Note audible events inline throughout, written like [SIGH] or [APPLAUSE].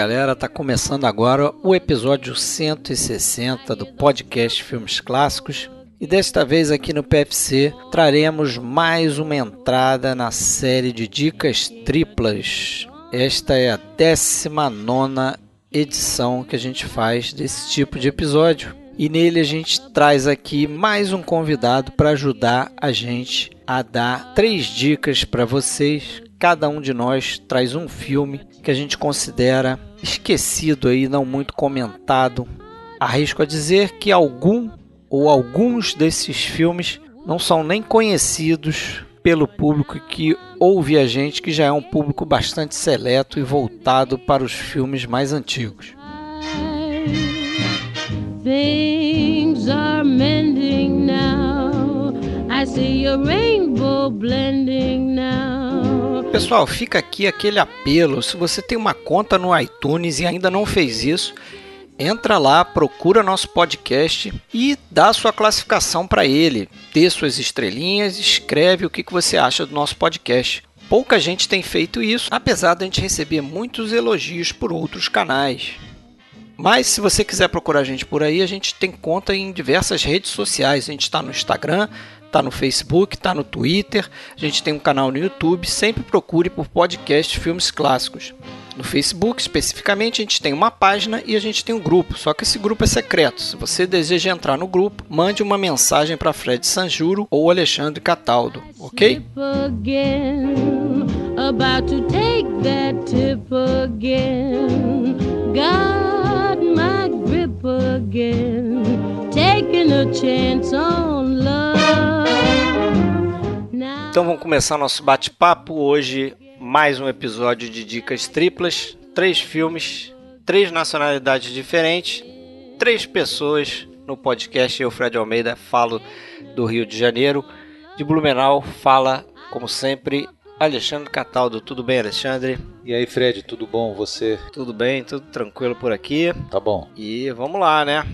galera, tá começando agora o episódio 160 do podcast Filmes Clássicos. E desta vez aqui no PFC traremos mais uma entrada na série de dicas triplas. Esta é a 19 edição que a gente faz desse tipo de episódio. E nele a gente traz aqui mais um convidado para ajudar a gente a dar três dicas para vocês. Cada um de nós traz um filme que a gente considera esquecido aí, não muito comentado. Arrisco a dizer que algum ou alguns desses filmes não são nem conhecidos pelo público que ouve a gente, que já é um público bastante seleto e voltado para os filmes mais antigos. Things are mending now. I see a rainbow blending now. Pessoal, fica aqui aquele apelo. Se você tem uma conta no iTunes e ainda não fez isso, entra lá, procura nosso podcast e dá sua classificação para ele. Dê suas estrelinhas, escreve o que você acha do nosso podcast. Pouca gente tem feito isso, apesar de a gente receber muitos elogios por outros canais. Mas se você quiser procurar a gente por aí, a gente tem conta em diversas redes sociais. A gente está no Instagram, está no Facebook, está no Twitter, a gente tem um canal no YouTube. Sempre procure por podcast Filmes Clássicos. No Facebook, especificamente, a gente tem uma página e a gente tem um grupo, só que esse grupo é secreto. Se você deseja entrar no grupo, mande uma mensagem para Fred Sanjuro ou Alexandre Cataldo, ok? About to take that tip again. Got again. Taking a chance on love. Então vamos começar nosso bate-papo hoje mais um episódio de dicas triplas, três filmes, três nacionalidades diferentes, três pessoas no podcast. Eu, Fred Almeida, falo do Rio de Janeiro. De Blumenau, fala, como sempre, Alexandre Cataldo. Tudo bem, Alexandre? E aí, Fred, tudo bom? Você? Tudo bem, tudo tranquilo por aqui. Tá bom. E vamos lá, né?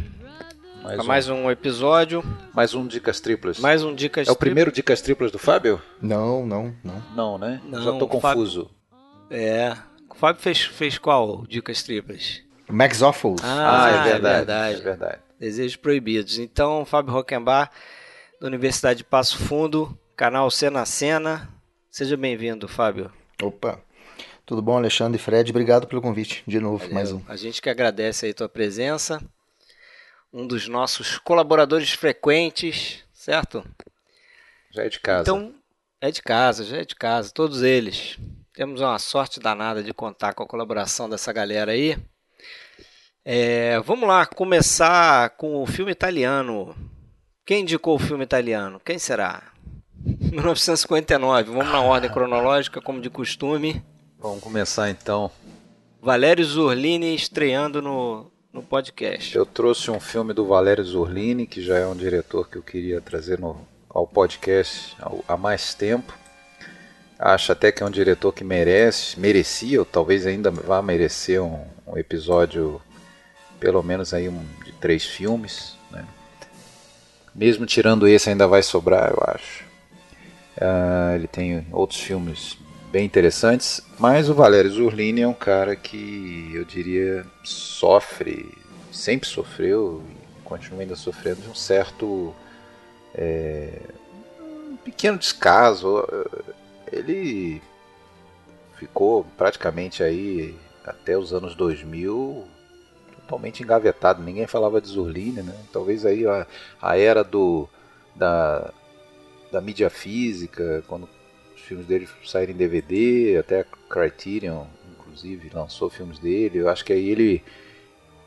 Mais, um. mais um episódio. Mais um Dicas Triplas. Mais um Dicas É o primeiro Dicas Triplas do Fábio? Não, não, não. Não, né? Não, Já tô confuso. Fábio... É. O Fábio fez, fez qual Dicas Triplas? Max Offals. Ah, ah, é verdade. É verdade. É verdade. Desejos Proibidos. Então, Fábio Rockenbach, da Universidade de Passo Fundo, canal Cena Cena. Seja bem-vindo, Fábio. Opa. Tudo bom, Alexandre e Fred? Obrigado pelo convite de novo, Valeu. mais um. A gente que agradece aí tua presença um dos nossos colaboradores frequentes, certo? Já é de casa. Então, é de casa, já é de casa, todos eles. Temos uma sorte danada de contar com a colaboração dessa galera aí. É, vamos lá, começar com o filme italiano. Quem indicou o filme italiano? Quem será? 1959. Vamos na ordem cronológica, como de costume. Vamos começar então. Valério Zurlini estreando no, no podcast. Eu trouxe um filme do Valério Zurlini, que já é um diretor que eu queria trazer no, ao podcast há mais tempo. Acho até que é um diretor que merece, merecia, ou talvez ainda vá merecer um, um episódio, pelo menos aí um, de três filmes. Né? Mesmo tirando esse, ainda vai sobrar, eu acho. Uh, ele tem outros filmes bem interessantes, mas o Valério Zurlini é um cara que eu diria sofre, sempre sofreu e continua ainda sofrendo de um certo é, um pequeno descaso. Ele ficou praticamente aí até os anos 2000 totalmente engavetado, ninguém falava de Zurlini, né? Talvez aí a, a era do da, da mídia física, quando filmes dele saírem em DVD, até a Criterion, inclusive, lançou filmes dele. Eu acho que aí ele,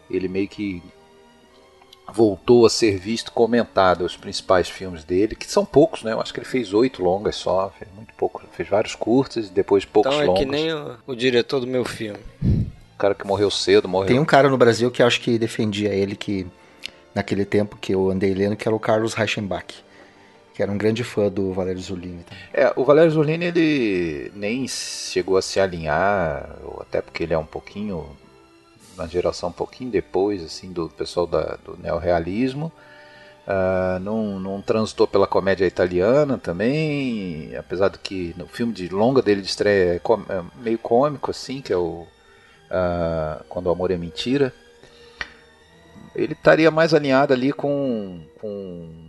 ele meio que voltou a ser visto, comentado os principais filmes dele, que são poucos, né? Eu acho que ele fez oito longas só, fez muito pouco, fez vários curtos e depois poucos então é longos. que nem o, o, diretor do meu filme. O cara que morreu cedo, morreu. Tem um cara no Brasil que acho que defendia ele que naquele tempo que eu andei lendo, que era o Carlos Reichenbach que era um grande fã do Valério Zulini. É, o Valério Zulini ele nem chegou a se alinhar, até porque ele é um pouquinho uma geração um pouquinho depois assim do pessoal da, do neorrealismo. Uh, não, não transitou pela comédia italiana também, apesar do que no filme de longa dele de estreia é, é meio cômico assim, que é o uh, Quando o Amor é Mentira. Ele estaria mais alinhado ali com, com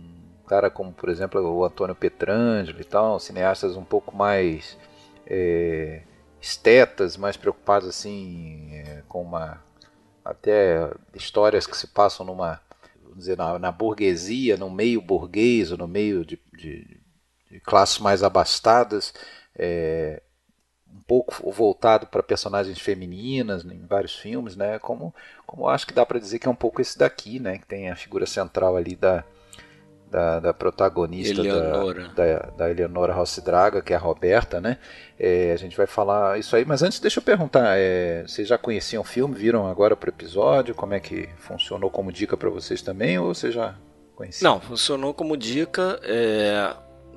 cara como, por exemplo, o Antônio Petrangelo e tal, cineastas um pouco mais é, estetas, mais preocupados assim é, com uma até histórias que se passam numa dizer, na, na, burguesia, no meio burguês, no meio de, de, de classes mais abastadas, é, um pouco voltado para personagens femininas em vários filmes, né? Como, como acho que dá para dizer que é um pouco esse daqui, né? Que tem a figura central ali da, da, da protagonista Eleonora. Da, da, da Eleonora Rossi Draga, que é a Roberta, né? É, a gente vai falar isso aí, mas antes deixa eu perguntar, é, vocês já conheciam o filme, viram agora para o episódio? Como é que funcionou como dica para vocês também, ou vocês já conheciam? Não, funcionou como dica. É,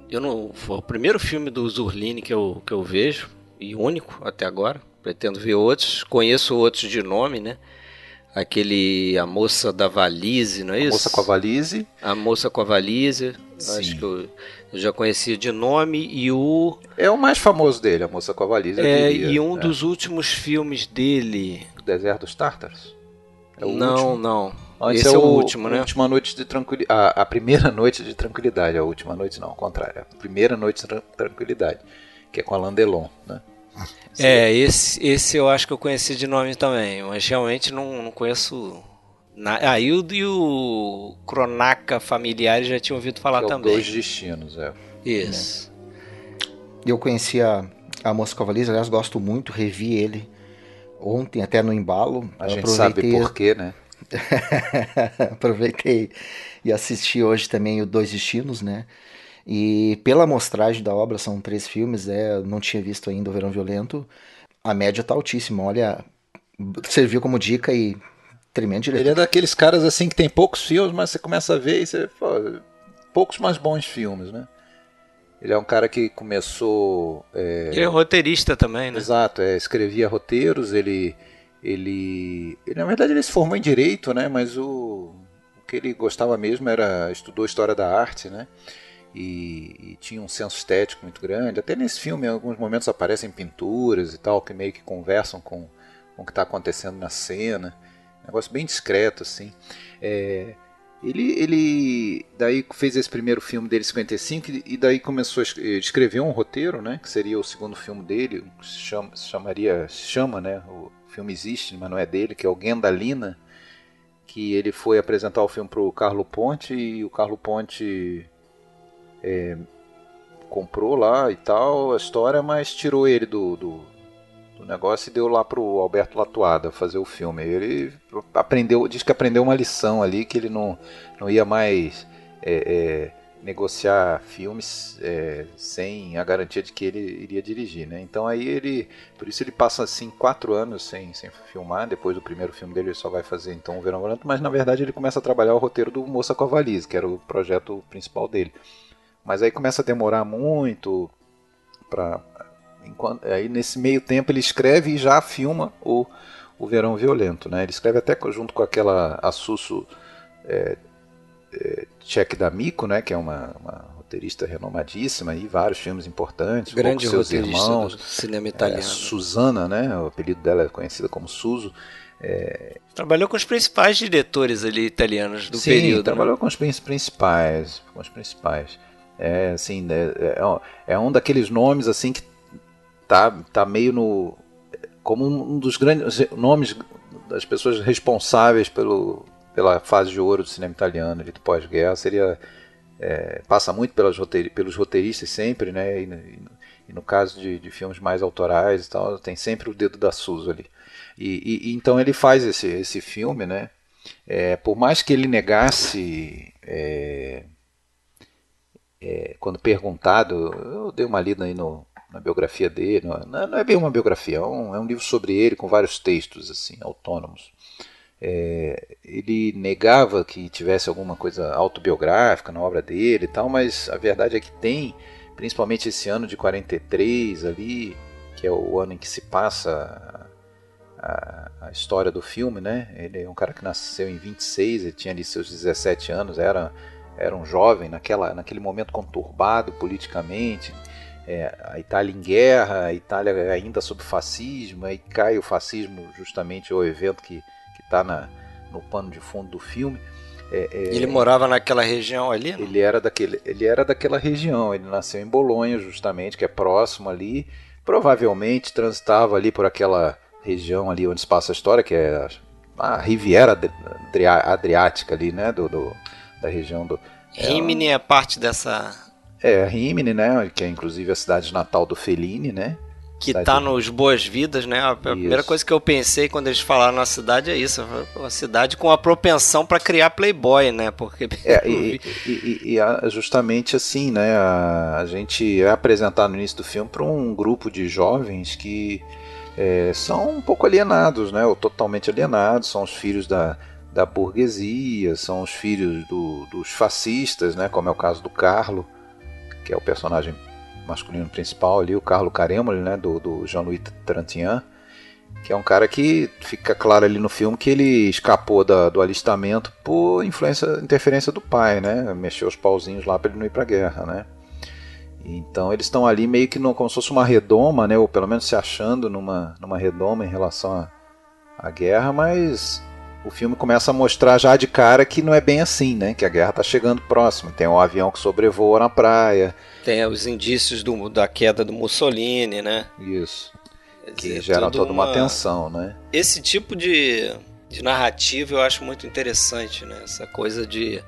eu não, foi o primeiro filme do Zurline que eu, que eu vejo, e único até agora. Pretendo ver outros, conheço outros de nome, né? Aquele A Moça da Valise, não é isso? A Moça com a Valise. A Moça com a Valise. Sim. Acho que eu, eu, já conhecia de nome e o... É o mais famoso dele, A Moça com a Valise, é, diria, E um é. dos últimos filmes dele... O Deserto dos Tártaros? É não, último? não. Esse é, é o, último, né? Última noite de tranquilidade. A, a, primeira [LAUGHS] noite de tranquilidade. A última noite não, ao contrário. A primeira noite de tranquilidade. Que é com Alain Delon, né? É, esse, esse eu acho que eu conheci de nome também, mas realmente não, não conheço. Na... Ah, e o, e o Cronaca Familiares já tinha ouvido falar que é também. Dois Destinos, é. Isso. Eu conheci a, a Moça Cavaliza, aliás, gosto muito, revi ele ontem, até no embalo. A gente aproveitei... sabe por quê, né? [LAUGHS] aproveitei e assisti hoje também o Dois Destinos, né? E pela amostragem da obra, são três filmes, é, não tinha visto ainda o Verão Violento, a média tá altíssima. Olha, serviu como dica e tremendo direito. Ele é daqueles caras assim que tem poucos filmes, mas você começa a ver e você pô, poucos mais bons filmes, né? Ele é um cara que começou. É... Ele é roteirista também, né? Exato, é, escrevia roteiros, ele, ele, ele. Na verdade, ele se formou em direito, né? Mas o, o que ele gostava mesmo era. estudou história da arte, né? E, e, tinha um senso estético muito grande. Até nesse filme, em alguns momentos aparecem pinturas e tal, que meio que conversam com, com o que está acontecendo na cena. Um negócio bem discreto, assim. É, ele, ele daí fez esse primeiro filme dele, 55, e daí começou a escrever um roteiro, né, que seria o segundo filme dele, se, chama, se chamaria, se chama, né, o filme existe, mas não é dele, que é o Gendalina, que ele foi apresentar o filme para o Carlo Ponte, e o Carlo Ponte é, comprou lá e tal a história, mas tirou ele do, do, do negócio e deu lá pro Alberto Latuada fazer o filme. Ele aprendeu, diz que aprendeu uma lição ali que ele não, não ia mais é, é, negociar filmes é, sem a garantia de que ele iria dirigir, né? Então aí ele, por isso ele passa assim quatro anos sem, sem filmar. Depois do primeiro filme dele ele só vai fazer então o Verão Volante, mas na verdade ele começa a trabalhar o roteiro do Moça com a Valise, que era o projeto principal dele. Mas aí começa a demorar muito para enquanto aí nesse meio tempo ele escreve e já filma o, o Verão Violento, né? Ele escreve até junto com aquela Assusso é, é, Cheque da Mico, né? Que é uma, uma roteirista renomadíssima e vários filmes importantes, grande seus irmãos, cinema italiano. É, Susana, né? O apelido dela é conhecida como Suso. É... Trabalhou com os principais diretores ali italianos do Sim, período. Sim, trabalhou né? com os principais, com os principais. É assim, né, é, é um daqueles nomes assim que tá, tá meio no como um dos grandes nomes das pessoas responsáveis pelo, pela fase de ouro do cinema italiano do pós-guerra seria é, passa muito pelas roteir, pelos roteiristas sempre, né? E, e, e no caso de, de, filmes mais autorais e tal, tem sempre o dedo da Suso ali. E, e então ele faz esse, esse filme, né? É, por mais que ele negasse é, é, quando perguntado, eu dei uma lida aí no, na biografia dele, não, não, é bem uma biografia, é um, é um, livro sobre ele com vários textos assim autônomos. É, ele negava que tivesse alguma coisa autobiográfica na obra dele e tal, mas a verdade é que tem, principalmente esse ano de 43 ali, que é o ano em que se passa a, a, história do filme, né? Ele é um cara que nasceu em 26, ele tinha ali seus 17 anos, era era um jovem naquela, naquele momento conturbado politicamente, é, a Itália em guerra, a Itália ainda sob fascismo, aí cai o fascismo justamente o evento que está no pano de fundo do filme. É, é, ele morava naquela região ali? Não? Ele era, daquele, ele era daquela região, ele nasceu em Bolonha justamente, que é próximo ali, provavelmente transitava ali por aquela região ali onde se passa a história, que é a Riviera Adriática ali, né, do, do da região do... Rimini é, é parte dessa é, Rimini, né? Que é inclusive a cidade natal do Fellini, né? Que cidade tá nos Boas Vidas, né? A primeira coisa que eu pensei quando eles falaram na cidade é isso. Uma cidade com a propensão para criar playboy, né? Porque... [LAUGHS] É, e, e, e, justamente assim, né? A, a gente é apresentado no início do filme para um grupo de jovens que é, são um pouco alienados, né? Ou totalmente alienados, são os filhos da, da burguesia, são os filhos do, dos fascistas, né? Como é o caso do Carlo que é o personagem masculino principal ali, o Carlo Caremoli, né, do, do Jean-Louis Trintignant, que é um cara que fica claro ali no filme que ele escapou da, do alistamento por influência, interferência do pai, né, mexeu os pauzinhos lá para ele não ir para a guerra, né. Então eles estão ali meio que no, como se fosse uma redoma, né, ou pelo menos se achando numa, numa redoma em relação à guerra, mas o filme começa a mostrar já de cara que não é bem assim, né? Que a guerra está chegando próximo. Tem um avião que sobrevoa na praia. Tem os indícios do, da queda do Mussolini, né? Isso. que dizer, gera toda uma... uma tensão, né? Esse tipo de, de narrativa eu acho muito interessante, né? Essa coisa de,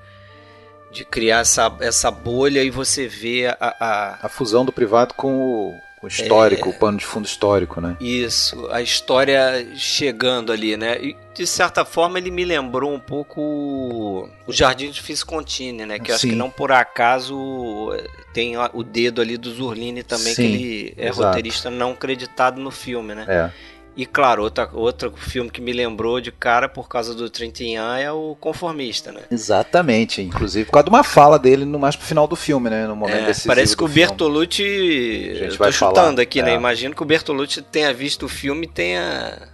de criar essa, essa bolha e você vê a, a... a fusão do privado com o, o histórico, é, o pano de fundo histórico, né? Isso, a história chegando ali, né? E de certa forma ele me lembrou um pouco o Jardim de Viscontini, né? Que eu acho que não por acaso eh, tem o dedo ali do Zurlini também, Sim, que ele é exato. roteirista não creditado no filme, né? É. E claro, outra, outro filme que me lembrou de cara por causa do Trintignant é o Conformista, né? Exatamente, inclusive por causa de uma fala dele no mais pro final do filme, né? No momento é, decisivo Parece que o Bertolucci, gente vai chutando falar, aqui, né? é. né? Imagino que o Bertolucci tenha visto o filme e tenha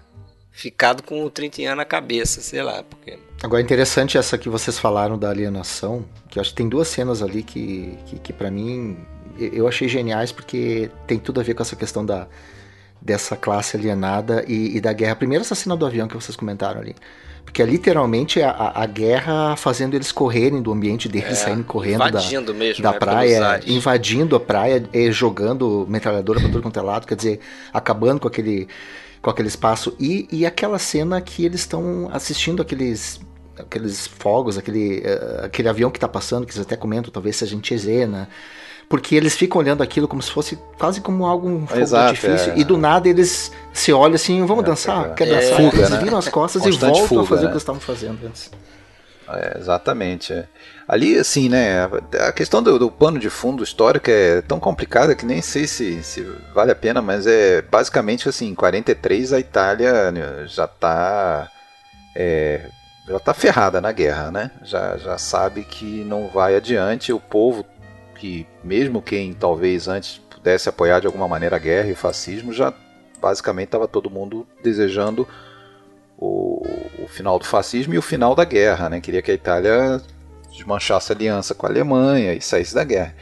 ficado com o Trintignant na cabeça, sei lá, porque... Agora, interessante essa que vocês falaram da alienação, que eu acho que tem duas cenas ali que, que, que para mim, eu achei geniais, porque tem tudo a ver com essa questão da dessa classe alienada e, e, da guerra. Primeiro essa cena do avião que vocês comentaram ali. Porque é literalmente a, a guerra fazendo eles correrem do ambiente deles, é, saindo correndo da, mesmo, da né, praia, invadindo a praia, e jogando metralhadora para todo quanto é lado, quer dizer, acabando com aquele, com aquele espaço. E, e aquela cena que eles estão assistindo aqueles aqueles fogos, aquele, uh, aquele avião que está passando, que vocês até comentam, talvez seja em Cesena, porque eles ficam olhando aquilo como se fosse quase como algo um fogo Exato, difícil, é. e do nada eles se olham assim, vamos é, dançar? É. Quer dançar? Fuga, eles né? viram as costas e voltam fuga, a fazer né? o que eles estavam fazendo antes. É, exatamente. É. Ali, assim, né, a questão do, do, pano de fundo histórico é tão complicada que nem sei se, se vale a pena, mas é basicamente assim, em 43 a Itália né, já está é, já tá ferrada na guerra, né? Já, já sabe que não vai adiante, o povo que mesmo quem talvez antes pudesse apoiar de alguma maneira a guerra e o fascismo, já basicamente estava todo mundo desejando o, o, final do fascismo e o final da guerra, né? Queria que a Itália desmanchasse a aliança com a Alemanha e saísse da guerra.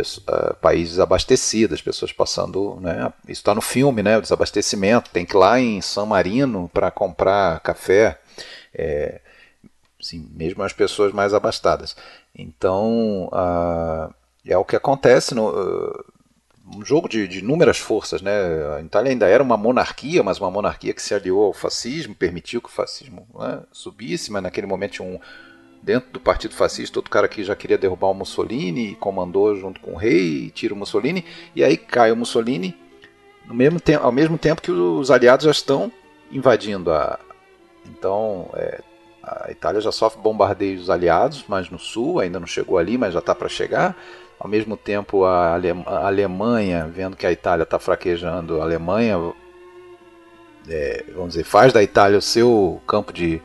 Uh, países abastecidos, pessoas passando, né? Isso está no filme, né? O desabastecimento. Tem que ir lá em San Marino para comprar café. É, mesmo as pessoas mais abastadas. Então, uh, é o que acontece no uh, um jogo de, de inúmeras forças. Né? A Itália ainda era uma monarquia, mas uma monarquia que se aliou ao fascismo, permitiu que o fascismo né, subisse, mas naquele momento um, dentro do partido fascista, outro cara que já queria derrubar o Mussolini comandou junto com o rei tira o Mussolini, e aí cai o Mussolini no mesmo tempo, ao mesmo tempo que os aliados já estão invadindo a. Então, é, a Itália já sofre bombardeios aliados, mas no sul, ainda não chegou ali, mas já está para chegar. Ao mesmo tempo, a, Alemanha, vendo que a Itália está fraquejando, a Alemanha, é, vamos dizer, faz da Itália o seu campo de,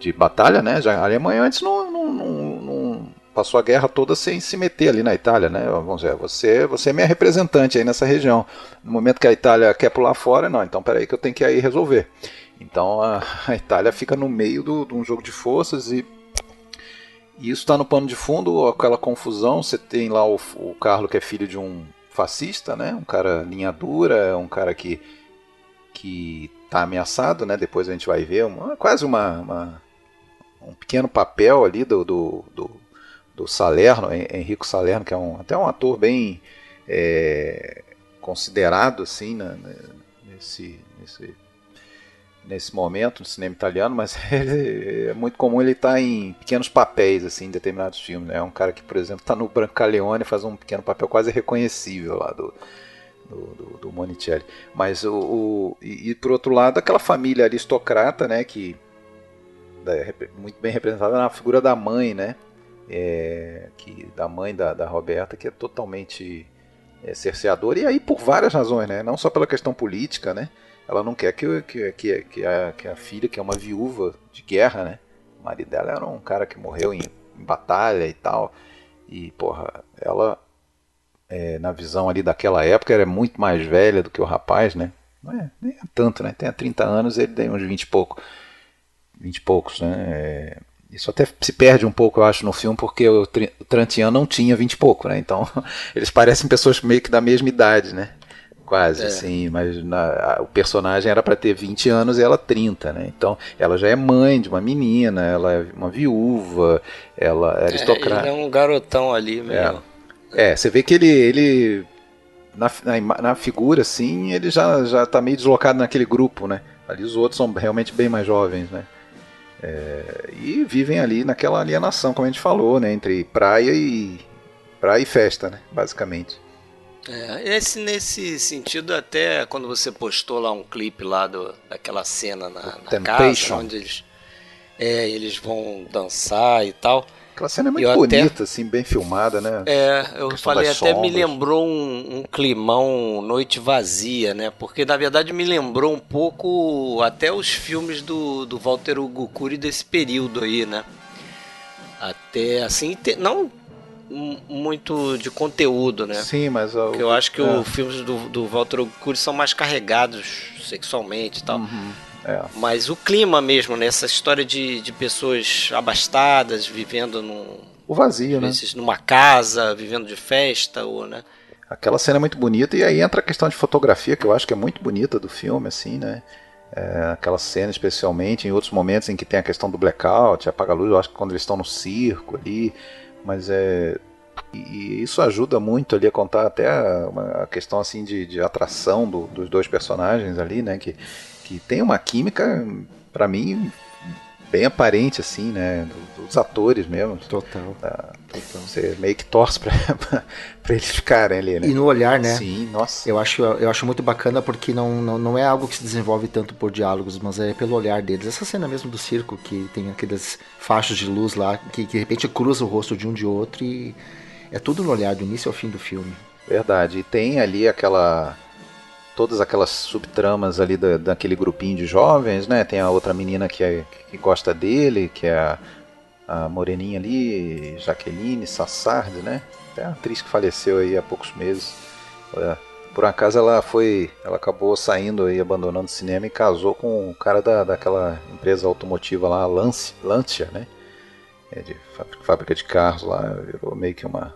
de batalha, né? Já, a Alemanha antes não, não, não, não, passou a guerra toda sem se meter ali na Itália, né? Vamos dizer, você, você é minha representante aí nessa região. No momento que a Itália quer pular fora, não, então peraí que eu tenho que ir resolver. Então a, a Itália fica no meio de um jogo de forças e e isso está no pano de fundo, aquela confusão. Você tem lá o, o Carlo, que é filho de um fascista, né? Um cara linha dura, um cara que que está ameaçado, né? Depois a gente vai ver uma, quase uma, uma um pequeno papel ali do, do, do, do, Salerno, Henrico Salerno, que é um, até um ator bem é, considerado assim né, nesse, nesse nesse momento no cinema italiano, mas [LAUGHS] ele, é muito comum ele estar tá em pequenos papéis assim em determinados filmes. Né? É um cara que, por exemplo, está no Brancaleone faz um pequeno papel quase reconhecível lá do, do, do, do Monicelli. Mas o, o e, e, por outro lado aquela família aristocrata, né, que é muito bem representada na figura da mãe, né, é, que da mãe da, da Roberta, que é totalmente é, cerceadora e aí por várias razões, né, não só pela questão política, né, ela não quer que, que, que, que, a, que a filha, que é uma viúva de guerra, né, o marido dela era um cara que morreu em, em batalha e tal, e porra, ela é, na visão ali daquela época, era muito mais velha do que o rapaz, né? Não é nem é tanto, né? Tem 30 anos, ele tem uns 20 e pouco. 20 e poucos, né? É, isso até se perde um pouco, eu acho, no filme, porque o, o Trantian não tinha 20 e pouco, né? Então, [LAUGHS] eles parecem pessoas meio que da mesma idade, né? Quase, é. assim, mas na, a, o personagem era para ter 20 anos e ela 30, né? Então, ela já é mãe de uma menina, ela é uma viúva, ela é aristocrata. É, ele é um garotão ali, meio... É. É, você vê que ele, ele na, na, na, figura, assim, ele já, já tá meio deslocado naquele grupo, né? Ali os outros são realmente bem mais jovens, né? É, e vivem ali naquela alienação, como a gente falou, né? Entre praia e praia e festa, né? Basicamente. É, esse, nesse sentido, até quando você postou lá um clipe lá do, daquela cena na, na casa, onde eles, é, eles vão dançar e tal. Aquela cena é muito eu bonita, até, assim, bem filmada, né? É, eu falei, até sombras. me lembrou um, um, climão Noite Vazia, né? Porque na verdade me lembrou um pouco até os filmes do, do Walter Hugo Cury desse período aí, né? Até assim, te, não muito de conteúdo, né? Sim, mas eu, eu acho que é. os filmes do, do Walter Cury são mais carregados sexualmente e tal. Uhum. É. Mas o clima mesmo, né? Essa história de, de pessoas abastadas, vivendo num. O vazio, né? Numa casa, vivendo de festa, ou, né? Aquela cena é muito bonita, e aí entra a questão de fotografia, que eu acho que é muito bonita do filme, assim, né? É, aquela cena, especialmente em outros momentos em que tem a questão do blackout, apaga a luz, eu acho que quando eles estão no circo ali, mas é. E isso ajuda muito ali a contar até a, a questão assim de, de atração do, dos dois personagens ali, né? Que que tem uma química, para mim, bem aparente, assim, né? Dos atores mesmo. Total. Da, total. Você meio que torce pra, [LAUGHS] pra eles ficarem ali, né? E no olhar, né? Sim, nossa. Eu acho, eu acho muito bacana porque não, não, não é algo que se desenvolve tanto por diálogos, mas é pelo olhar deles. Essa cena mesmo do circo, que tem aqueles fachos de luz lá, que, que de repente cruza o rosto de um de outro e é tudo no olhar, do início ao fim do filme. Verdade. E tem ali aquela todas aquelas subtramas ali da, daquele grupinho de jovens, né? Tem a outra menina que, é, que gosta dele, que é a, a moreninha ali, Jaqueline Sassard, né? Até a atriz que faleceu aí há poucos meses. Por acaso ela foi, ela acabou saindo aí, abandonando o cinema e casou com o cara da, daquela empresa automotiva lá, Lance, Lancia, né? É de fábrica de carros lá, virou meio que uma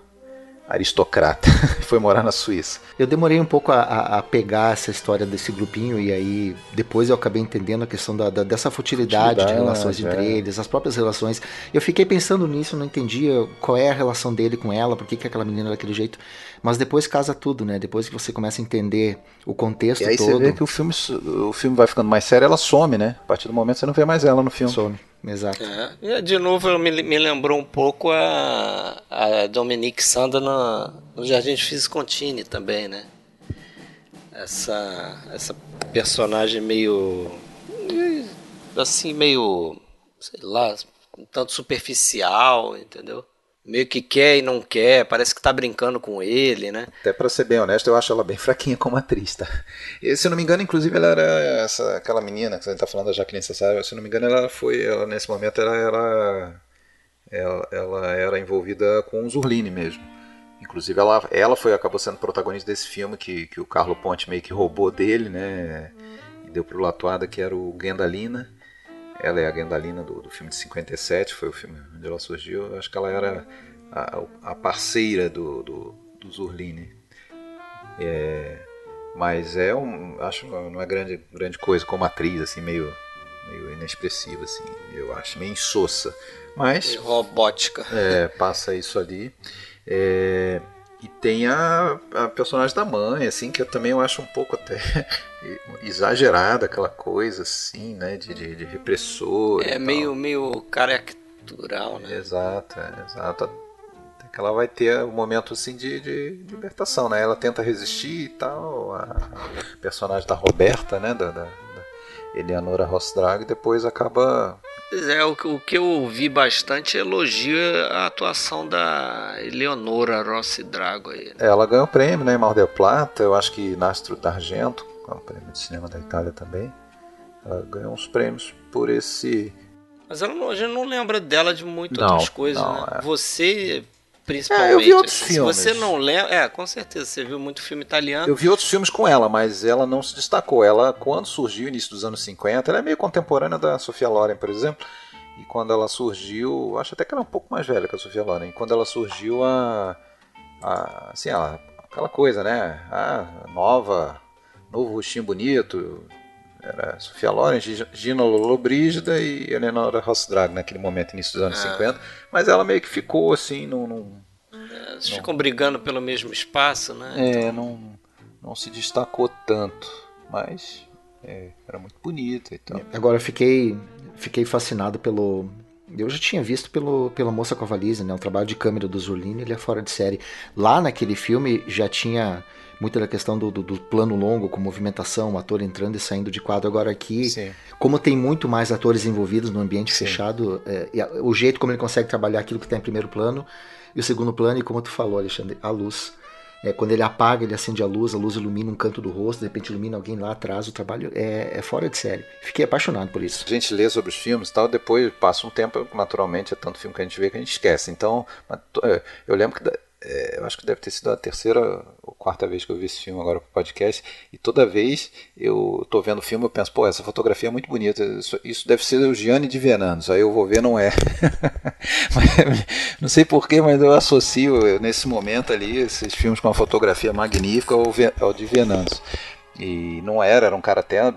aristocrata, [LAUGHS] foi morar na Suíça. Eu demorei um pouco a, a, pegar essa história desse grupinho e aí depois eu acabei entendendo a questão da, da dessa futilidade, futilidade, de relações é. entre eles, as próprias relações. Eu fiquei pensando nisso, não entendia qual é a relação dele com ela, por que, que aquela menina é daquele jeito. Mas depois casa tudo, né? Depois que você começa a entender o contexto e aí todo. você vê que o filme, o filme vai ficando mais sério, ela some, né? A partir do momento você não vê mais ela no filme. Some. Exato. É. De novo, me, me lembrou um pouco a, a Dominique Sanda no, Jardim de Viscontini também, né? Essa, essa personagem meio. assim, meio. sei lá, um tanto superficial, entendeu? Meio que quer e não quer, parece que tá brincando com ele, né? Até para ser bem honesto, eu acho ela bem fraquinha como atriz, tá? E, se eu não me engano, inclusive ela era essa aquela menina que você tá falando da Jacqueline Sassari, se eu não me engano, ela foi, ela nesse momento ela era ela, ela era envolvida com o Zurline mesmo. Inclusive ela, ela foi acabou sendo protagonista desse filme que, que o Carlo Ponte meio que roubou dele, né? E deu pro Latuada que era o Gendalina ela é a Gendalina do, do filme de 57, foi o filme onde ela surgiu. Eu acho que ela era a, a parceira do, do, do Zurline. É, mas é um, acho não é grande, grande coisa como atriz, assim, meio, meio inexpressiva, assim, eu acho, meio insossa. Mas. Robótica. É, passa isso ali. É, e tem a, a, personagem da mãe, assim, que eu também eu acho um pouco até [LAUGHS] exagerada, aquela coisa, assim, né, de, de, de repressor. É meio, meio caricatural, né? Exato, é, exato. Até que ela vai ter um momento, assim, de, de, libertação, né? Ela tenta resistir e tal, a, personagem da Roberta, né, da, da Eleanora Rossdrag, depois acaba é, o, o que eu ouvi bastante elogia a atuação da Eleonora Rossi Drago aí. Né? É, ela ganhou prêmio, né, em Mar del Plata, eu acho que Nastro d'Argento, que é um prêmio de cinema da Itália também. Ela ganhou uns prêmios por esse... Mas ela não, a gente não lembra dela de muitas outras coisas, não, né? É. Você principalmente. É, eu vi outros assim, filmes. Se você não lembra, é, com certeza você viu muito filme italiano. Eu vi outros filmes com ela, mas ela não se destacou. Ela, quando surgiu, início dos anos 50, ela é meio contemporânea da Sofia Loren, por exemplo. E quando ela surgiu, acho até que ela é um pouco mais velha que a Sofia Loren. Quando ela surgiu, a, a assim, a, aquela coisa, né? A nova, novo rostinho bonito. Era Sofia Loren, Gina Lollobrigida e Eleonora Rossdrag naquele momento, início dos anos ah. 50. Mas ela meio que ficou assim, num... num é, Eles ficam brigando pelo mesmo espaço, né? É, então... não, não se destacou tanto. Mas é, era muito bonita e tal. Agora fiquei fiquei fascinado pelo. Eu já tinha visto pelo, pela Moça com a Valise, né? O trabalho de câmera do Zurlini, ele é fora de série. Lá naquele filme já tinha muita da questão do, do, do, plano longo, com movimentação, o ator entrando e saindo de quadro. Agora aqui, Sim. como tem muito mais atores envolvidos no ambiente Sim. fechado, é, o jeito como ele consegue trabalhar aquilo que está em primeiro plano e o segundo plano, e como tu falou, Alexandre, a luz. É, quando ele apaga, ele acende a luz, a luz ilumina um canto do rosto, de repente ilumina alguém lá atrás. O trabalho é, é fora de série. Fiquei apaixonado por isso. A gente lê sobre os filmes e tal, depois passa um tempo, naturalmente, é tanto filme que a gente vê que a gente esquece. Então, é, eu lembro que é, eu acho que deve ter sido a terceira ou quarta vez que eu vi esse filme agora para o podcast, e toda vez eu tô vendo o filme eu penso, pô, essa fotografia é muito bonita, isso, isso deve ser o Gianni de Venandos, aí eu vou ver, não é. [LAUGHS] não sei porquê, mas eu associo nesse momento ali esses filmes com uma fotografia magnífica ao, ao de Venandos. E não era, era um cara até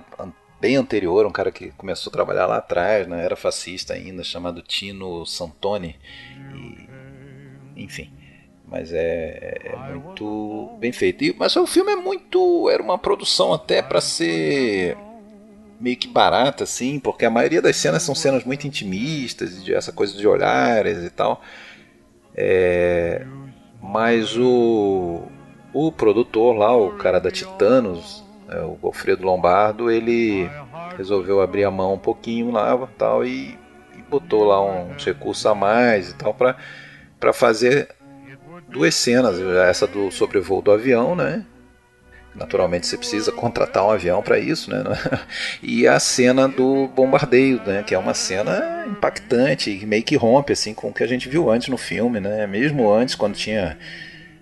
bem anterior, um cara que começou a trabalhar lá atrás, né, era fascista ainda, chamado Tino Santoni, e, enfim mas é, é muito bem feito. E, mas o filme é muito. Era uma produção até para ser meio que barata, assim, porque a maioria das cenas são cenas muito intimistas, de essa coisa de olhares e tal. É, mas o, o produtor lá, o cara da Titanos, é, o Alfredo Lombardo, ele resolveu abrir a mão um pouquinho lá tal, e, e botou lá uns recursos a mais e tal para fazer duas cenas, essa do sobrevoo do avião, né? Naturalmente você precisa contratar um avião para isso, né? [LAUGHS] E a cena do bombardeio, né? Que é uma cena impactante, meio que rompe assim com o que a gente viu antes no filme, né? Mesmo antes, quando tinha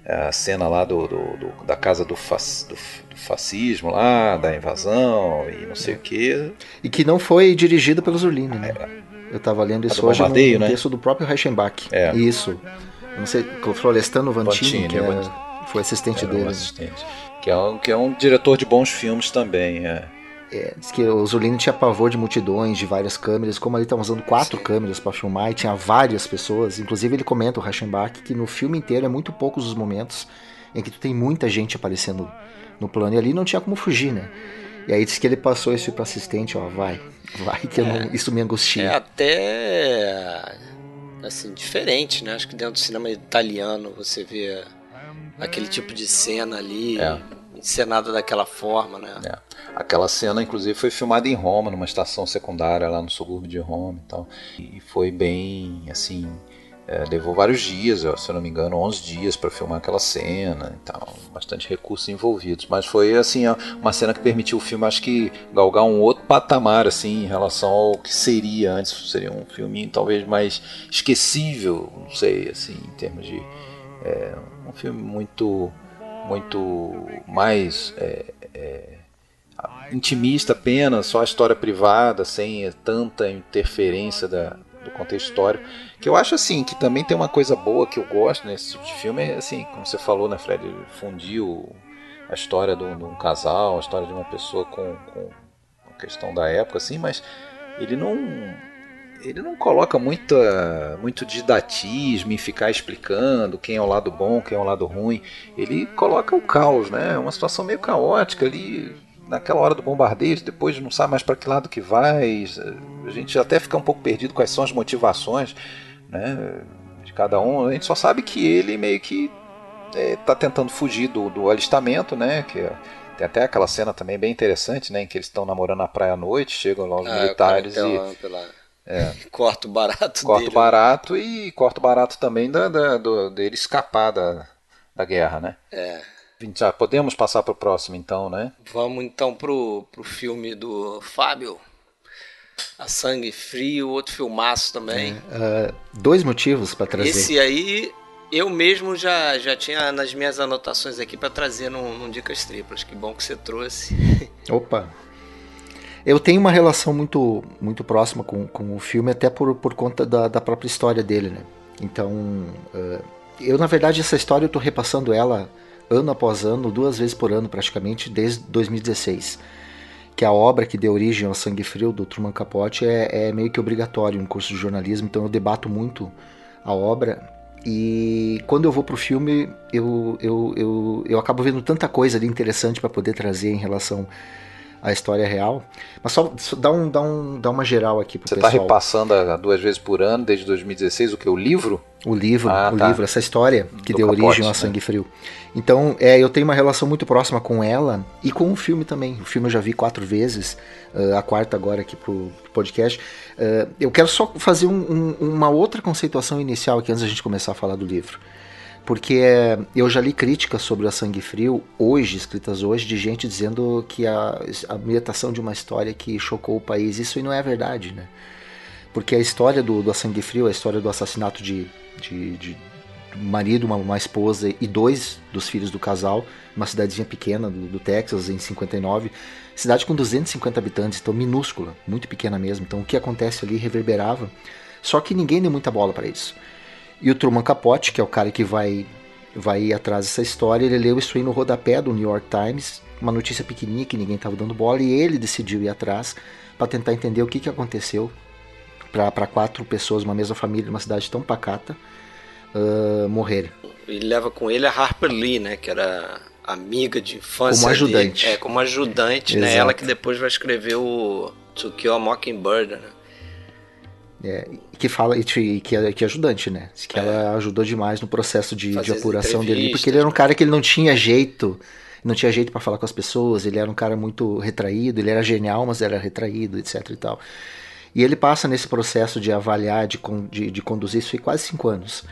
a cena lá do, do, do da casa do, fac, do, do, fascismo lá, da invasão e não sei o que. E que não foi dirigida pelo Zurlini, né? É. Eu estava lendo isso hoje no né? texto do próprio Reichenbach. É. Isso não sei, Florestano Vantini, Vantini que é, foi assistente dele. Um assistente. Que é, um, que é um diretor de bons filmes também, é. É, diz que o Zulino tinha pavor de multidões, de várias câmeras, como ele estava usando quatro Sim. câmeras para filmar e tinha várias pessoas. Inclusive ele comenta, o Reichenbach, que no filme inteiro é muito poucos os momentos em que tu tem muita gente aparecendo no plano e ali não tinha como fugir, né? E aí diz que ele passou isso para assistente, ó, vai, vai que é, não, isso me angustia. É até assim, diferente, né? Acho que dentro do cinema italiano você vê aquele tipo de cena ali, é. encenada daquela forma, né? É. Aquela cena, inclusive, foi filmada em Roma, numa estação secundária lá no subúrbio de Roma e tal. E foi bem, assim, é, levou vários dias, se eu não me engano, 11 dias para filmar aquela cena e tal, bastante recursos envolvidos. Mas foi assim uma cena que permitiu o filme, acho que galgar um outro patamar assim em relação ao que seria antes. Seria um filme talvez mais esquecível, não sei, assim, em termos de é, um filme muito, muito mais é, é, intimista apenas, só a história privada, sem tanta interferência da, do contexto histórico. Que eu acho assim, que também tem uma coisa boa que eu gosto nesse tipo de filme, é assim, como você falou, né, Fred? Fundir o, a história de um, casal, a história de uma pessoa com, com a questão da época, assim, mas ele não ele não coloca muita, muito didatismo em ficar explicando quem é o lado bom, quem é o lado ruim. Ele coloca o caos, né? Uma situação meio caótica ali naquela hora do bombardeio, depois não sabe mais para que lado que vai. A gente até fica um pouco perdido quais são as motivações, né? De cada um. A gente só sabe que ele meio que está é, tentando fugir do, do alistamento, né? Que é, tem até aquela cena também bem interessante, né? Em que eles estão namorando na praia à noite, chegam lá os ah, militares e. Pela... É. [LAUGHS] Corta o barato Corta o barato e corta o barato também da, da, do, dele escapar da, da guerra, né? É. Já podemos passar para o próximo então, né? Vamos então pro, pro filme do Fábio. A Sangue Frio, outro filmaço também. É, uh, dois motivos para trazer. Esse aí eu mesmo já, já tinha nas minhas anotações aqui para trazer num, num Dicas Triplas. Que bom que você trouxe. [LAUGHS] Opa! Eu tenho uma relação muito, muito próxima com, com o filme, até por, por conta da, da própria história dele, né? Então, uh, eu na verdade essa história eu tô repassando ela ano após ano, duas vezes por ano praticamente, desde 2016. Que a obra que deu origem ao Sangue Frio do Truman Capote é, é meio que obrigatório no curso de jornalismo, então eu debato muito a obra. E quando eu vou pro filme, eu, eu, eu, eu acabo vendo tanta coisa ali interessante para poder trazer em relação a história real. Mas só, só dá, um, dá, um, dá uma geral aqui pro Você tá pessoal. Você está repassando duas vezes por ano, desde 2016, o que? O livro? O livro, ah, o tá. livro, essa história que Do deu capote, origem ao né? Sangue Frio. Então, é, eu tenho uma relação muito próxima com ela e com o filme também. O filme eu já vi quatro vezes, uh, a quarta agora aqui pro podcast. Uh, eu quero só fazer um, um, uma outra conceituação inicial aqui antes da gente começar a falar do livro porque é, eu já li críticas sobre a Sangue Frio, hoje, escritas hoje, de gente dizendo que a, a ambientação de uma história que chocou o país, isso não é verdade, né? Porque a história do, do Sangue Frio, a história do assassinato de, de, de marido, uma, uma, esposa e dois dos filhos do casal, uma cidadezinha pequena do, do, Texas, em 59. Cidade com 250 habitantes, então minúscula, muito pequena mesmo. Então o que acontece ali reverberava. Só que ninguém deu muita bola para isso. E o Truman Capote, que é o cara que vai, vai ir atrás dessa história, ele leu isso aí no rodapé do New York Times, uma notícia pequenininha que ninguém estava dando bola, e ele decidiu ir atrás para tentar entender o que, que aconteceu para quatro pessoas, uma mesma família, numa cidade tão pacata, uh, morrer. Ele leva com ele a Harper Lee, né, que era amiga de infância Como ajudante. Dele. É, como ajudante, né, ela que depois vai escrever o To Kill a Mockingbird, né. É, que fala e que, é, que é ajudante, né? Que é. ela ajudou demais no processo de, de apuração dele, porque ele era um cara que ele não tinha jeito, não tinha jeito para falar com as pessoas, ele era um cara muito retraído, ele era genial, mas era retraído, etc e tal. E ele passa nesse processo de avaliar, de, de, de conduzir isso aí quase cinco anos.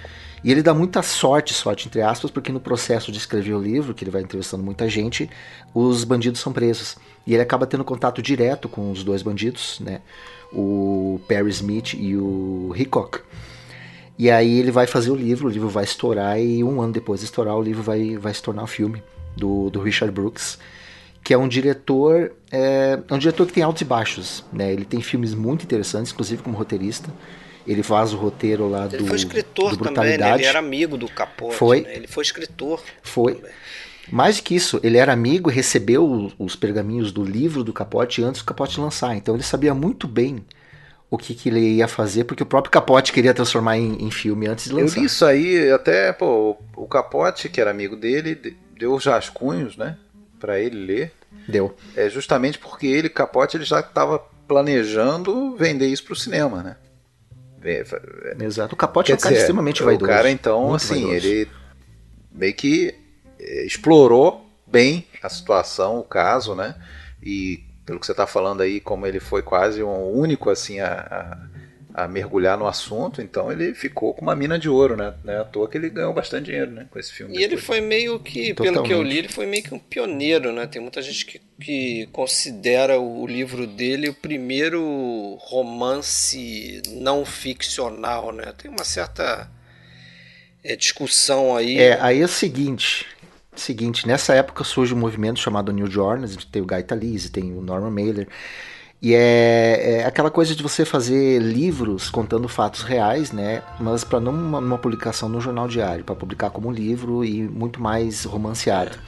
E ele dá muita sorte, sorte entre aspas, porque no processo de escrever o livro, que ele vai entrevistando muita gente, os bandidos são presos. E ele acaba tendo contato direto com os dois bandidos, né? O Perry Smith e o Hickok. E aí ele vai fazer o livro, o livro vai estourar e um ano depois de estourar o livro vai, vai se tornar um filme do, do Richard Brooks, que é um diretor é, é um diretor que tem altos e baixos, né? Ele tem filmes muito interessantes, inclusive como roteirista. Ele faz o roteiro lá ele do. Ele foi escritor do também, né? Ele era amigo do Capote. Foi. Né? Ele foi escritor. Foi. Também. Mais do que isso, ele era amigo e recebeu os pergaminhos do livro do Capote antes do Capote lançar. Então ele sabia muito bem o que, que ele ia fazer, porque o próprio Capote queria transformar em, em filme antes de lançar. Eu li isso aí, até pô, o Capote, que era amigo dele, deu rascunhos, né? para ele ler. Deu. É justamente porque ele, Capote, ele já estava planejando vender isso para o cinema, né? Exato. O Capote Quer é um cara dizer, extremamente vaidoso. O cara, então, assim, vaidoso. ele meio que é, explorou bem a situação, o caso, né? E pelo que você está falando aí, como ele foi quase um único assim a, a, a, mergulhar no assunto, então ele ficou com uma mina de ouro, né? Não é à toa que ele ganhou bastante dinheiro, né? Com esse filme. E depois. ele foi meio que, Totalmente. pelo que eu li, ele foi meio que um pioneiro, né? Tem muita gente que, que considera o livro dele o primeiro romance não ficcional, né? Tem uma certa é, discussão aí. É, aí é o seguinte, seguinte, nessa época surge um movimento chamado New Journals, tem o Guy Talese, tem o Norman Mailer, e é, é, aquela coisa de você fazer livros contando fatos reais, né? Mas para não uma, uma, publicação no jornal diário, para publicar como livro e muito mais romanceado.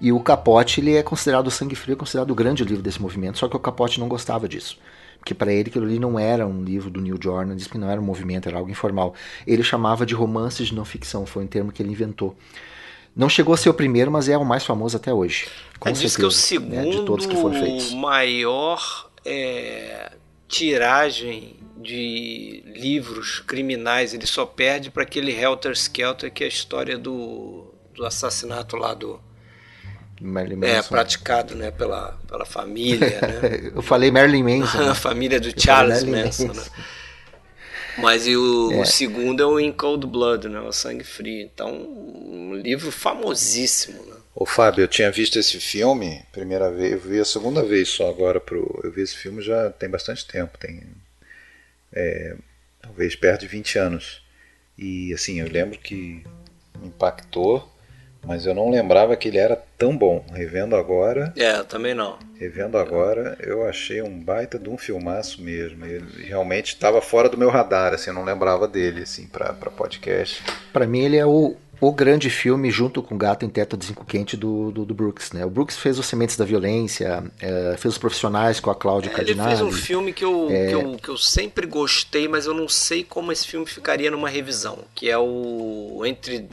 E o Capote, ele é considerado, o Sangue Frio é considerado o grande livro desse movimento, só que o Capote não gostava disso. Porque para ele aquilo ali não era um livro do Neil Jordan, disse que não era um movimento, era algo informal. Ele chamava de romances de não ficção, foi um termo que ele inventou. Não chegou a ser o primeiro, mas é o mais famoso até hoje. Com é, certeza, que é o segundo né, de todos que foram feitos. maior é, tiragem de livros criminais. Ele só perde para aquele Helter Skelter, que é a história do, do assassinato lá do, Marilyn é, Manson. É, praticado né, pela, pela família. Né? [LAUGHS] eu falei Marilyn Manson. [LAUGHS] a família do Charles Manson. Né? Mas e o, é. o, segundo é o In Cold Blood, né, o Sangue Frio. Então, um livro famosíssimo. Né? Ô Fábio, eu tinha visto esse filme primeira vez, eu vi a segunda vez só agora. Pro, eu vi esse filme já tem bastante tempo, tem é, talvez perto de 20 anos. E assim, eu lembro que me impactou mas eu não lembrava que ele era tão bom. Revendo agora. É, também não. Revendo agora, eu achei um baita de um filmaço mesmo. Ele realmente estava fora do meu radar, assim, eu não lembrava dele, assim, para podcast. Para mim, ele é o, o grande filme, junto com Gato em Teto de Zinco Quente, do, do, do, Brooks. Né? O Brooks fez Os Sementes da Violência, é, fez Os Profissionais com a Cláudia é, Cardinale. Ele fez um filme que eu, é... que, eu, que eu sempre gostei, mas eu não sei como esse filme ficaria numa revisão, que é o Entre...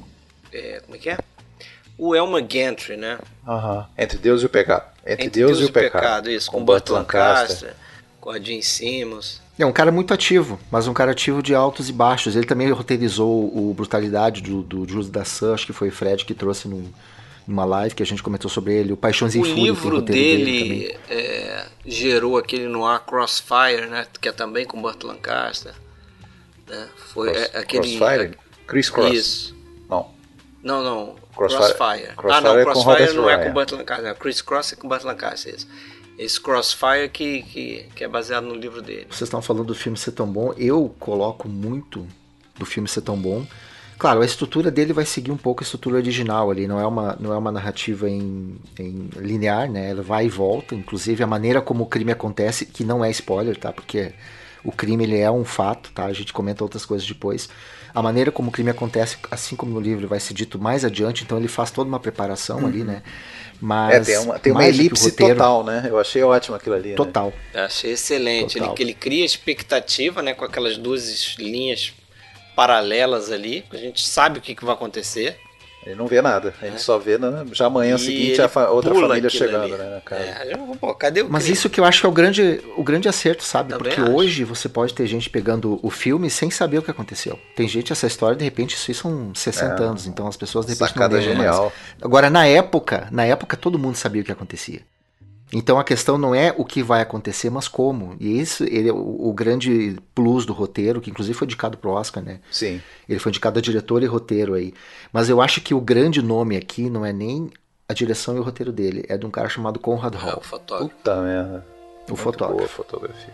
É, como é que é? o Elma Gantry, né? Uhum. Entre Deus e o Pecado. Entre, Entre Deus, Deus, e o Pecado. pecado isso, com, com Burt Lancaster, Lancaster, com a Jean Simmons. É um cara muito ativo, mas um cara ativo de altos e baixos. Ele também roteirizou o Brutalidade do, do Jules Dassin, acho que foi o Fred que trouxe num, numa live que a gente comentou sobre ele. O Paixões em Fúria. O livro dele, dele é, gerou aquele no ar Crossfire, né? Que é também com Burt Lancaster. Né? Foi Cross, é, aquele. Crossfire? Chris Cross. Isso. Não. Não, não. Crossfire. Crossfire. Crossfire ah, não, é Crossfire não é com Burt Lancaster. É Chris Cross é com Burt Lancaster. Esse, esse Crossfire que, que, que é baseado no livro dele. Vocês estão falando do filme ser tão bom. Eu coloco muito do filme ser tão bom. Claro, a estrutura dele vai seguir um pouco a estrutura original ali, não é uma, não é uma narrativa em, em linear, né? Ela vai e volta, inclusive a maneira como o crime acontece, que não é spoiler, tá? Porque o crime ele é um fato, tá? A gente comenta outras coisas depois a maneira como o crime acontece, assim como no livro vai ser dito mais adiante, então ele faz toda uma preparação uhum. ali, né? Mas é, tem uma, tem uma elipse roteiro, total, né? Eu achei ótimo aquilo ali. Né? Total. Né? achei excelente. Ele, ele cria expectativa, né? Com aquelas duas linhas paralelas ali. A gente sabe o que, que vai acontecer. Ele não vê nada, gente é. só vê na, já amanhã e seguinte a fa outra família chegando, ali. né? É, pô, cadê o Mas crime? isso que eu acho que é o grande, o grande acerto, sabe? Também Porque acho. hoje você pode ter gente pegando o filme sem saber o que aconteceu. Tem gente, essa história, de repente, isso são 60 é, anos, então as pessoas de repente Sacada não genial. Mais. Agora, na época, na época todo mundo sabia o que acontecia. Então a questão não é o que vai acontecer, mas como. E isso ele é o, o grande plus do roteiro, que inclusive foi indicado pro Oscar, né? Sim. Ele foi indicado a diretor e roteiro aí. Mas eu acho que o grande nome aqui não é nem a direção e o roteiro dele, é de um cara chamado Conrad Hall. É, o fotógrafo. Puta merda. O Muito fotógrafo. Boa fotografia.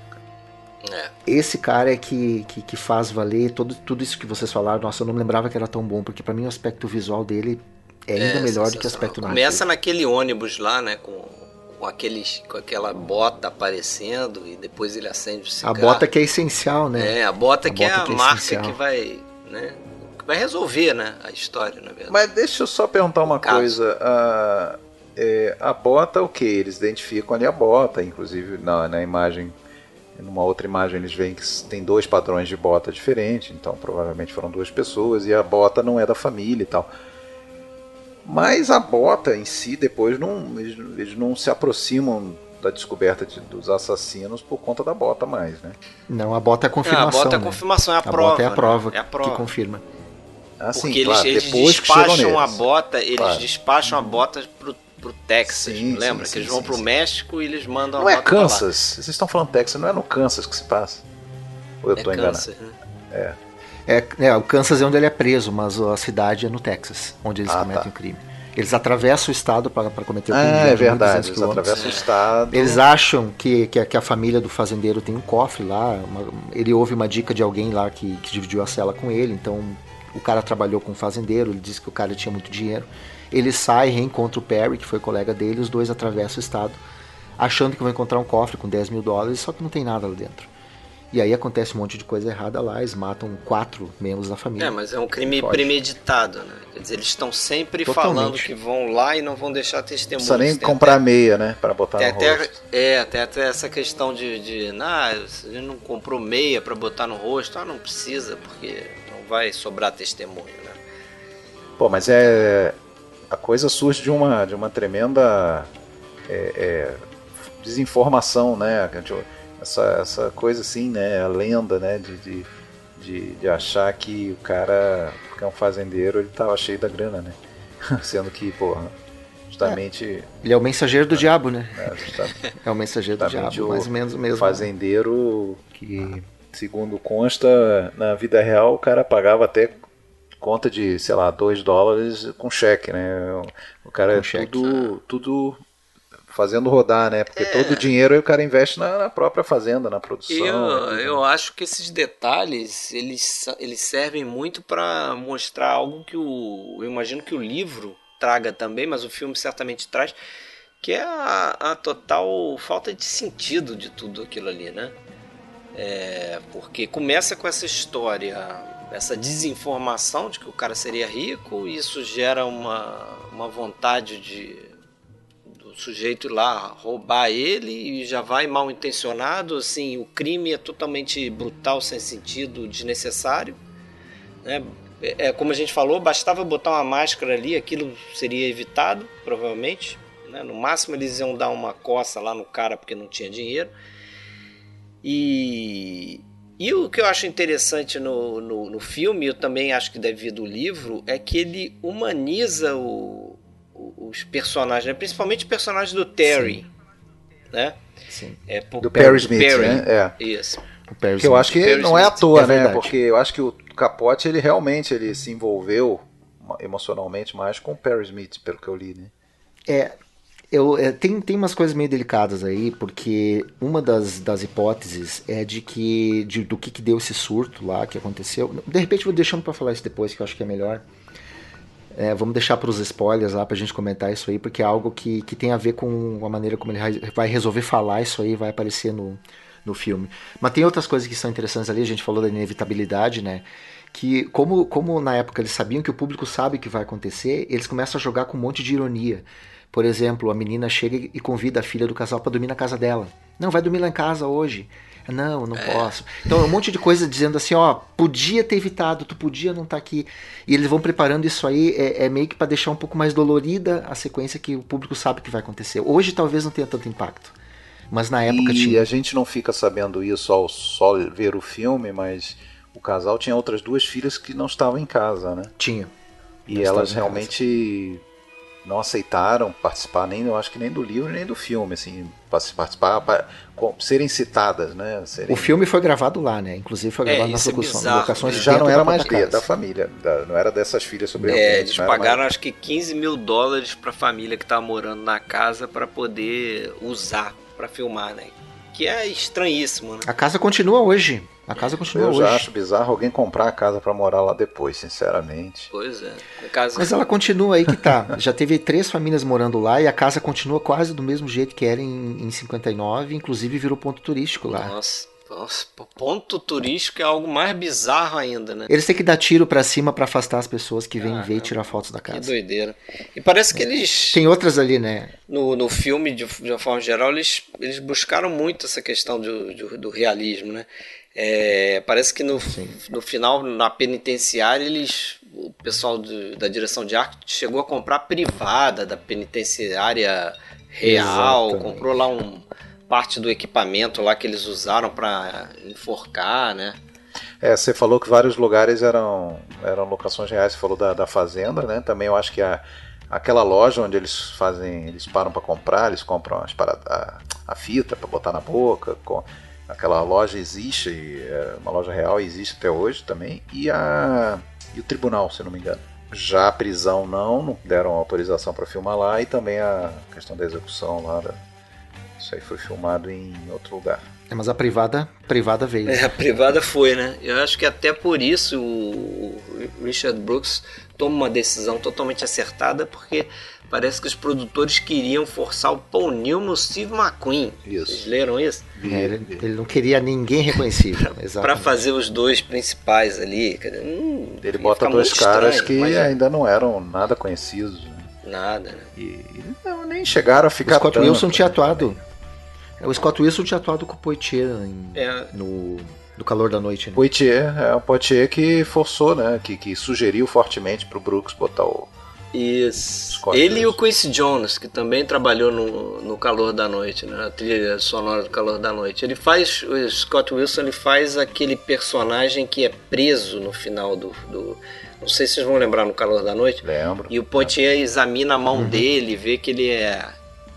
É. Esse cara é que, que, que, faz valer todo, tudo isso que vocês falaram. Nossa, eu não lembrava que era tão bom, porque para mim o aspecto visual dele é ainda é, melhor do que o aspecto narrativo. Começa naquele ônibus lá, né, com com, aqueles, com aquela bota aparecendo e depois ele acende o cigarro. A bota que é essencial, né? É, a bota, a que bota é a que é marca essencial. que vai, né? Que vai resolver, né? A história, na verdade. Mas deixa eu só perguntar uma Caso. coisa. A, é, a bota, o que? Eles identificam ali a bota, inclusive na, na imagem numa outra imagem eles veem que tem dois padrões de bota diferentes, então provavelmente foram duas pessoas e a bota não é da família e tal. Mas a bota em si, depois, não, eles, eles não se aproximam da descoberta de, dos assassinos por conta da bota mais, né? Não, a bota é a confirmação. É, a bota é a né? confirmação, é a, a prova. Bota é a prova, né? é a prova que confirma. Ah, sim, Porque claro, eles, eles despacham a bota, eles claro. despacham a bota pro, pro Texas, sim, lembra? Sim, que eles vão sim, pro México e eles mandam não a bota Não é Kansas, vocês estão falando Texas, não é no Kansas que se passa? Ou eu é tô enganado? Kansas, né? É. É, é, o Kansas é onde ele é preso, mas a cidade é no Texas, onde eles ah, cometem tá. o crime. Eles atravessam o estado para cometer o crime. Ah, é verdade, eles atravessam o estado. Eles acham que, que, que, a família do fazendeiro tem um cofre lá. Uma, ele ouve uma dica de alguém lá que, que dividiu a cela com ele. Então o cara trabalhou com o fazendeiro, ele disse que o cara tinha muito dinheiro. Ele sai, reencontra o Perry, que foi colega dele, os dois atravessam o estado, achando que vão encontrar um cofre com 10 mil dólares, só que não tem nada lá dentro. E aí acontece um monte de coisa errada lá, eles matam quatro membros da família. É, mas é um crime premeditado, né? Quer dizer, eles estão sempre Totalmente. falando que vão lá e não vão deixar testemunhos. Não precisa nem comprar até, meia, né? Pra botar no até, rosto. É, até, até essa questão de, de nah, a gente não comprou meia para botar no rosto. Ah, não precisa, porque não vai sobrar testemunho, né? Pô, mas é... A coisa surge de uma, de uma tremenda é, é, desinformação, né? Essa, essa coisa assim, né? A lenda, né? De, de, de, de, achar que o cara, porque é um fazendeiro, ele tava cheio da grana, né? [LAUGHS] Sendo que, porra, justamente. É. Ele é o mensageiro do é, diabo, né? É, [LAUGHS] é o mensageiro do diabo, mais ou menos o mesmo. Fazendeiro que, segundo consta, na vida real, o cara pagava até conta de, sei lá, 2 dólares com cheque, né? O cara com é cheque. tudo, tudo fazendo rodar, né? Porque é. todo o dinheiro o cara investe na, na própria fazenda, na produção. Eu, né? eu acho que esses detalhes eles, eles servem muito para mostrar algo que o. Eu imagino que o livro traga também, mas o filme certamente traz, que é a, a total falta de sentido de tudo aquilo ali, né? É, porque começa com essa história, essa desinformação de que o cara seria rico, e isso gera uma, uma vontade de sujeito ir lá roubar ele e já vai mal intencionado, assim, o crime é totalmente brutal, sem sentido, desnecessário, né? É, é como a gente falou, bastava botar uma máscara ali, aquilo seria evitado, provavelmente. Né? No máximo eles iam dar uma coça lá no cara porque não tinha dinheiro. E, e o que eu acho interessante no, no, no filme, eu também acho que deve vir do livro, é que ele humaniza o, os personagens, né? principalmente o personagem do Terry, Sim. né? Sim. É, do, do Perry Smith, Perry. né? É. Isso. O Perry que eu acho que Perry não Smith. é à toa, é né? Porque eu acho que o Capote ele realmente ele se envolveu emocionalmente mais com o Perry Smith, pelo que eu li, né? É, eu, é, tem, tem umas coisas meio delicadas aí, porque uma das, das hipóteses é de que de, do que, que deu esse surto lá que aconteceu. De repente vou deixando para falar isso depois, que eu acho que é melhor. É, vamos deixar para os spoilers lá para a gente comentar isso aí, porque é algo que, que tem a ver com a maneira como ele vai resolver falar isso aí, vai aparecer no, no filme. Mas tem outras coisas que são interessantes ali, a gente falou da inevitabilidade, né? Que como, como na época eles sabiam que o público sabe o que vai acontecer, eles começam a jogar com um monte de ironia. Por exemplo, a menina chega e convida a filha do casal para dormir na casa dela. Não, vai dormir lá em casa hoje. Não, não é. posso. Então, um monte de coisa dizendo assim, ó, podia ter evitado, tu podia não estar tá aqui. E eles vão preparando isso aí, é, é meio que para deixar um pouco mais dolorida a sequência que o público sabe que vai acontecer. Hoje talvez não tenha tanto impacto. Mas na época e tinha. E a gente não fica sabendo isso ao só ver o filme, mas o casal tinha outras duas filhas que não estavam em casa, né? Tinha. E elas realmente não aceitaram participar nem, eu acho que nem do livro nem do filme, assim, participar, para, serem citadas, né? Serem... O filme foi gravado lá, né? Inclusive foi é, gravado é, nas locuções, é locações já não era mais da, da família, da, não era dessas filhas sobreviventes. É, eles pagaram mais... acho que 15 mil dólares para a família que estava morando na casa para poder usar para filmar, né? Que é estranhíssimo, né? A casa continua hoje. A casa continua eu hoje. Eu já acho bizarro alguém comprar a casa para morar lá depois, sinceramente. Pois é. Casa... Mas ela continua aí que tá. [LAUGHS] já teve três famílias morando lá e a casa continua quase do mesmo jeito que era em, em 59, inclusive virou ponto turístico lá. Nossa. Nossa, ponto turístico é algo mais bizarro ainda, né? Eles têm que dar tiro para cima para afastar as pessoas que vêm ver e tirar fotos da casa. Que doideira. E parece que eles. Tem outras ali, né? No, no filme, de, de uma forma geral, eles, eles buscaram muito essa questão do, do, do realismo, né? É, parece que no, no final, na penitenciária, eles, o pessoal de, da direção de arte chegou a comprar privada da penitenciária real, Exatamente. comprou lá um parte do equipamento lá que eles usaram para enforcar, né? É, você falou que vários lugares eram, eram locações reais, você falou da, da fazenda, né? Também eu acho que a, aquela loja onde eles fazem, eles param para comprar, eles compram as a, a fita para botar na boca, com, Aquela loja existe, é uma loja real existe até hoje também. E, a, e o tribunal, se não me engano. Já a prisão não, não deram autorização para filmar lá. E também a questão da execução lá da, Isso aí foi filmado em outro lugar. É, mas a privada, privada veio. É, a privada foi, né? Eu acho que até por isso o Richard Brooks toma uma decisão totalmente acertada, porque parece que os produtores queriam forçar o Paul Newman o Steve McQueen. Isso. Vocês leram isso? É, ele, ele, não queria ninguém reconhecível. [LAUGHS] para fazer os dois principais ali. Hum, ele bota dois caras estranho, que ainda não eram nada conhecidos. Né? Nada, né? E não, nem chegaram a ficar. O Scott tanto, Wilson tinha atuado. É, o Scott Wilson tinha atuado com o Poitier em, é. no do calor da noite. Né? Poitier, é o Poitier que forçou, né? Que, que sugeriu fortemente pro Brooks botar o. Isso. Scott Ele e o Quincy Jones, que também trabalhou no, no Calor da Noite, né? Na trilha sonora do Calor da Noite. Ele faz. O Scott Wilson ele faz aquele personagem que é preso no final do, do não sei se vocês vão lembrar no Calor da Noite. Lembro. E o Poitier examina a mão uhum. dele, vê que ele é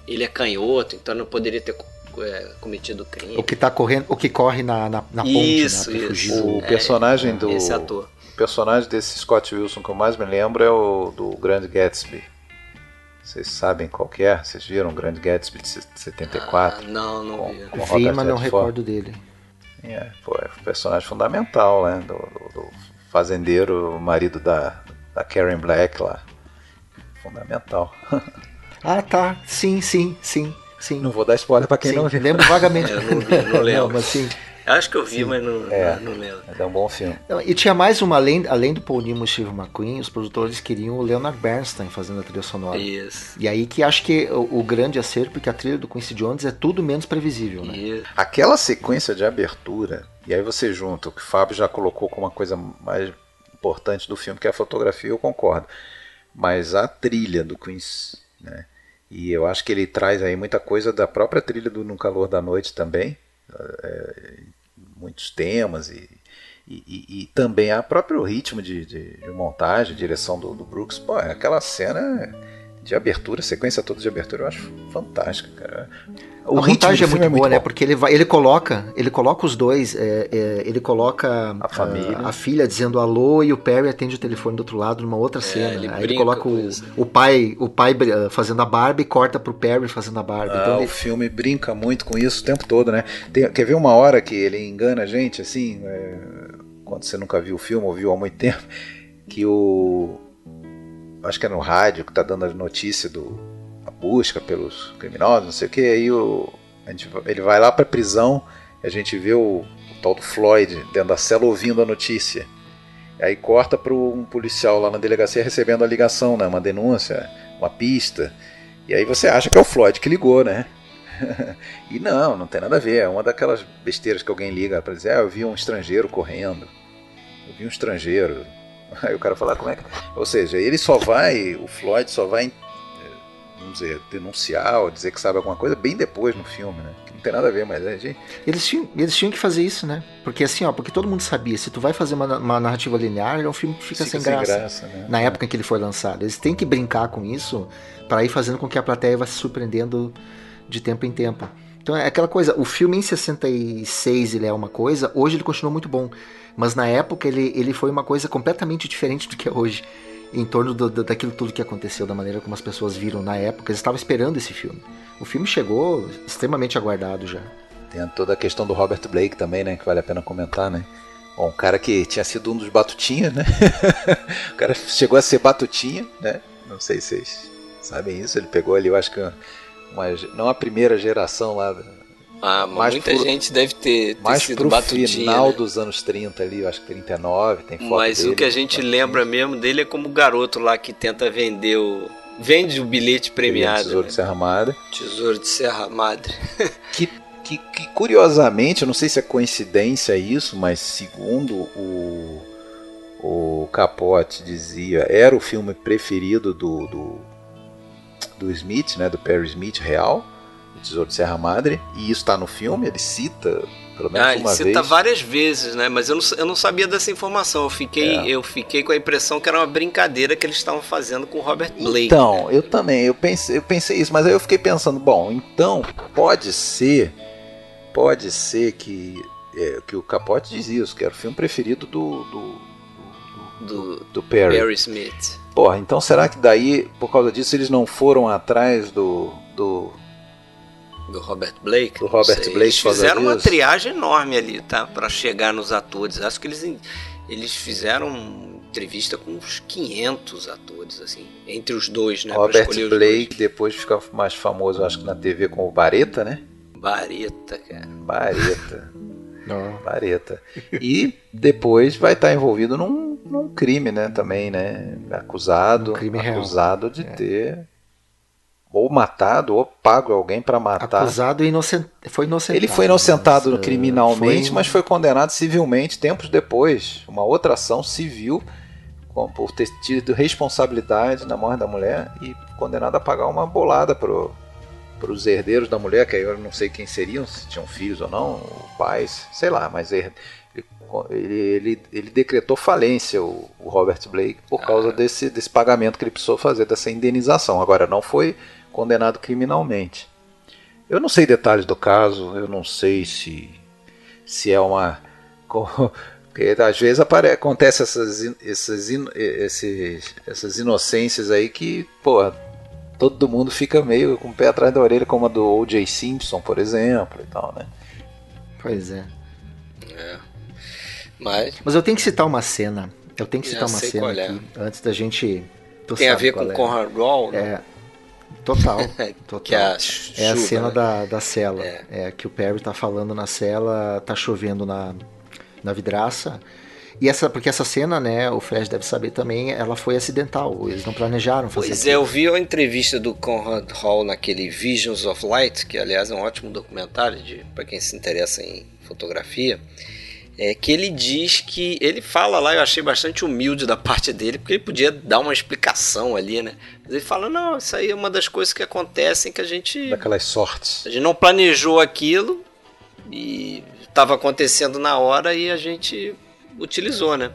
ele é canhoto, então não poderia ter é, cometido crime. O que tá correndo, o que corre na, na, na ponte, isso, né, isso. O personagem é, do esse ator. O personagem desse Scott Wilson que eu mais me lembro é o do Grande Gatsby. Vocês sabem qual que é? Vocês viram o Grande Gatsby de 74? Ah, não, não vi. Com vi, mas não recordo dele. É, pô, é um personagem fundamental, né? Do, do, do fazendeiro, marido da, da Karen Black lá. Fundamental. [LAUGHS] ah, tá. Sim, sim, sim. Sim. Não vou dar spoiler pra quem sim, não viu. Lembro vagamente. eu não vi, não [LAUGHS] lembro. Não, mas sim. Acho que eu vi, sim. mas não, é, não lembro. É um bom filme. E tinha mais uma, além, além do Paul Newman e Steve McQueen, os produtores queriam o Leonard Bernstein fazendo a trilha sonora. Isso. E aí que acho que o, o grande acerto, porque a trilha do Quincy Jones é tudo menos previsível, né? Isso. Aquela sequência de abertura, e aí você junta o que o Fábio já colocou como uma coisa mais importante do filme, que é a fotografia, eu concordo. Mas a trilha do Quincy, né? E eu acho que ele traz aí muita coisa da própria trilha do No Calor da Noite também, é, muitos temas e, e, e, também a próprio ritmo de, de, de montagem, direção do, do, Brooks. Pô, aquela cena de abertura, sequência toda de abertura, eu acho fantástica, cara. O a montagem é muito, é muito boa, né? Porque ele vai, ele coloca, ele coloca os dois, é, é, ele coloca a família, a, a, filha dizendo alô e o Perry atende o telefone do outro lado numa outra é, cena. Ele Aí ele coloca o, o pai, o pai fazendo a Barbie e corta pro Perry fazendo a Barbie. Ah, então ele... o filme brinca muito com isso o tempo todo, né? Tem, quer ver uma hora que ele engana a gente, assim, é, quando você nunca viu o filme ou viu há muito tempo, que o acho que é no rádio que tá dando a notícia do busca pelos criminosos, não sei o que, aí o, gente, ele vai lá pra prisão a gente vê o, o, tal do Floyd dentro da cela ouvindo a notícia. Aí corta para um policial lá na delegacia recebendo a ligação, né, uma denúncia, uma pista. E aí você acha que é o Floyd que ligou, né? [LAUGHS] e não, não tem nada a ver. É uma daquelas besteiras que alguém liga para dizer: ah, eu vi um estrangeiro correndo. Eu vi um estrangeiro. [LAUGHS] Aí o cara fala: como é que. Ou seja, ele só vai, o Floyd só vai vamos dizer, denunciar ou dizer que sabe alguma coisa bem depois no filme, né? Que não tem nada a ver, mas a gente... Eles tinham, eles tinham que fazer isso, né? Porque assim, ó, porque todo mundo sabia, se tu vai fazer uma, uma narrativa linear, é um filme que fica, fica sem, sem graça. graça né? Na é. época em que ele foi lançado. Eles têm que brincar com isso para ir fazendo com que a plateia vá se surpreendendo de tempo em tempo. Então é aquela coisa, o filme em 66 ele é uma coisa, hoje ele continua muito bom. Mas na época ele, ele foi uma coisa completamente diferente do que é hoje em torno do, do, daquilo tudo que aconteceu, da maneira como as pessoas viram na época. Eles estavam esperando esse filme. O filme chegou extremamente aguardado já. Tem toda a questão do Robert Blake também, né? Que vale a pena comentar, né? Bom, um cara que tinha sido um dos batutinhas, né? [LAUGHS] o cara chegou a ser batutinha, né? Não sei se vocês sabem isso. Ele pegou ali, eu acho que uma, não a primeira geração lá ah, mais muita pro, gente deve ter, ter mais sido pro batutinha. final né? dos anos 30 ali, eu acho que 39, tem foto Mas dele, o que a gente lembra mesmo dele é como o garoto lá que tenta vender o... Vende o bilhete premiado. Tesouro né? de Serra Madre. Tesouro de Serra Madre. [LAUGHS] que, que, que, curiosamente, eu não sei se é coincidência isso, mas segundo o, o Capote dizia, era o filme preferido do, do, do Smith, né, do Perry Smith real Tesouro de Serra Madre, e isso está no filme, ele cita pelo menos ah, ele cita vez. várias vezes, né? Mas eu não, eu não sabia dessa informação. Eu fiquei, é. eu fiquei com a impressão que era uma brincadeira que eles estavam fazendo com o Robert Blake. Então, eu também, eu pensei, eu pensei isso, mas aí eu fiquei pensando, bom, então pode ser, pode ser que é, que o Capote diz isso, que era o filme preferido do do, do, do, do Perry. Perry Smith. Porra, então será que daí, por causa disso, eles não foram atrás do, do Do Robert Blake? Do Robert Blake. Eles fizeram uma triagem enorme ali, tá? Para chegar nos atores. Acho que eles, eles fizeram entrevista com uns 500 atores, assim, entre os dois, né? Robert Blake depois fica mais famoso, acho que na TV com o Bareta, né? Bareta, cara. Bareta. [LAUGHS] Não. Bareta. E depois vai estar envolvido num, num crime, né? Também, né? Acusado. Um crime acusado real. de é. ter ou matado ou pago alguém para matar. Acusado e inocent... foi inocentado. Ele foi inocentado mas, criminalmente, foi... mas foi condenado civilmente tempos depois. Uma outra ação civil por ter tido responsabilidade na morte da mulher e condenado a pagar uma bolada pro para os herdeiros da mulher, que eu não sei quem seriam, se tinham filhos ou não, pais, sei lá, mas ele, ele, ele, ele decretou falência, o, o, Robert Blake, por causa ah. desse, desse pagamento que ele precisou fazer, dessa indenização. Agora, não foi condenado criminalmente. Eu não sei detalhes do caso, eu não sei se, se é uma. [LAUGHS] Porque às vezes apare, acontece essas, essas, esses, essas inocências aí que, pô, todo mundo fica meio com o pé atrás da orelha, como a do O.J. Simpson, por exemplo, e tal, né? Pois é. É. Mas... Mas eu tenho que citar uma cena. Eu tenho que citar uma cena é. aqui, antes da gente. Tem a ver com é. Conrad Roll, né? É. Total. [LAUGHS] total. que é a, chuva, é a cena né? da, da cela. É. é. que o Perry tá falando na cela, tá chovendo na, na vidraça. E essa, porque essa cena, né, o Fred deve saber também, ela foi acidental. Eles não planejaram fazer. Pois é, eu vi a entrevista do Conrad Hall naquele Visions of Light, que aliás é um ótimo documentário para quem se interessa em fotografia. É que ele diz que ele fala lá, eu achei bastante humilde da [LAUGHS] parte dele, porque ele podia dar uma explicação ali, né? Mas ele fala: "Não, isso aí é uma das coisas que acontecem que a gente daquelas sortes. A gente não planejou aquilo e estava acontecendo na hora e a gente utilizou, né?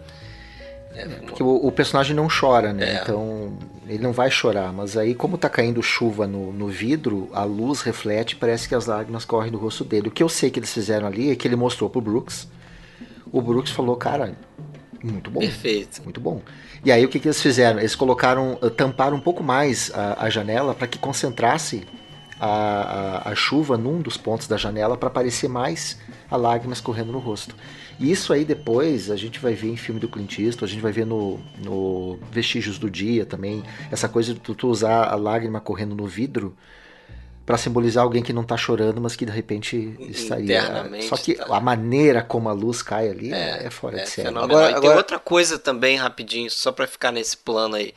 É, Porque o, o, personagem não chora, né? É. Então ele não vai chorar, mas aí como tá caindo chuva no, no vidro, a luz reflete, parece que as lágrimas correm do rosto dele. O que eu sei que eles fizeram ali é que ele mostrou pro Brooks. O Brooks falou, cara, muito bom. Perfeito. Muito bom. E aí o que, que eles fizeram? Eles colocaram, eh, tamparam um pouco mais a, a janela para que concentrasse a, a, a, chuva num dos pontos da janela para aparecer mais a lágrimas correndo no rosto. E isso aí depois a gente vai ver em filme do Clint Eastwood, a gente vai ver no, no Vestígios do Dia também, essa coisa de tu usar a lágrima correndo no vidro para simbolizar alguém que não tá chorando, mas que de repente estaria. Só que tá. a maneira como a luz cai ali é, é fora é de série. Agora, agora... tem outra coisa também, rapidinho, só para ficar nesse plano aí.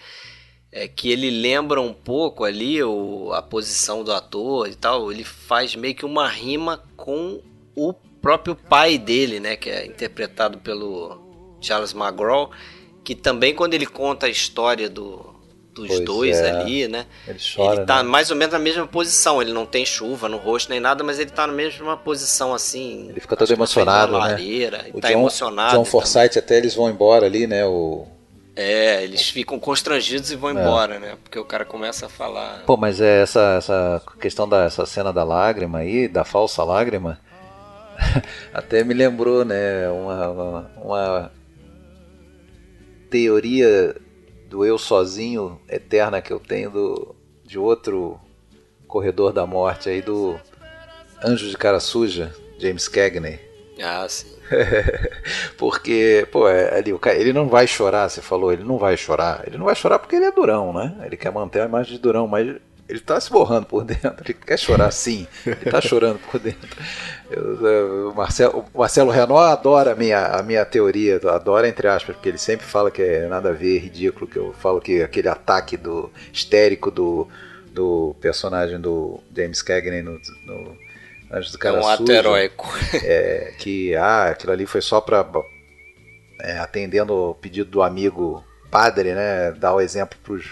É que ele lembra um pouco ali o, a posição do ator e tal. Ele faz meio que uma rima com o próprio pai dele, né, que é interpretado pelo Charles McGraw, que também quando ele conta a história do, dos pois dois é. ali, né? Ele, chora, ele tá né? mais ou menos na mesma posição. Ele não tem chuva no rosto nem nada, mas ele tá na mesma posição assim. Ele fica todo emocionado, né? O tá John, emocionado. John Forsythe até eles vão embora ali, né? O é, eles ficam constrangidos e vão é. embora, né? Porque o cara começa a falar. Pô, mas é essa, essa questão da essa cena da lágrima aí, da falsa lágrima, [LAUGHS] até me lembrou, né, uma, uma, uma, teoria do eu sozinho eterna que eu tenho do, de outro corredor da morte aí do Anjo de Cara Suja, James Cagney. Ah, sim. [LAUGHS] porque, pô, é, ali, o cara, ele não vai chorar, você falou, ele não vai chorar. Ele não vai chorar porque ele é durão, né? Ele quer manter a imagem de durão, mas ele tá se borrando por dentro. Ele quer chorar sim. Ele tá chorando por dentro. Eu, o, Marcelo, o Marcelo Renault adora a minha, a minha teoria, adora entre aspas, porque ele sempre fala que é nada a ver, ridículo, que eu falo que aquele ataque do histérico do, do personagem do James Cagney no, no Anjos do Cara É um ato heróico. É, que ah, aquilo ali foi só para é, atendendo o pedido do amigo padre, né, dar o exemplo para os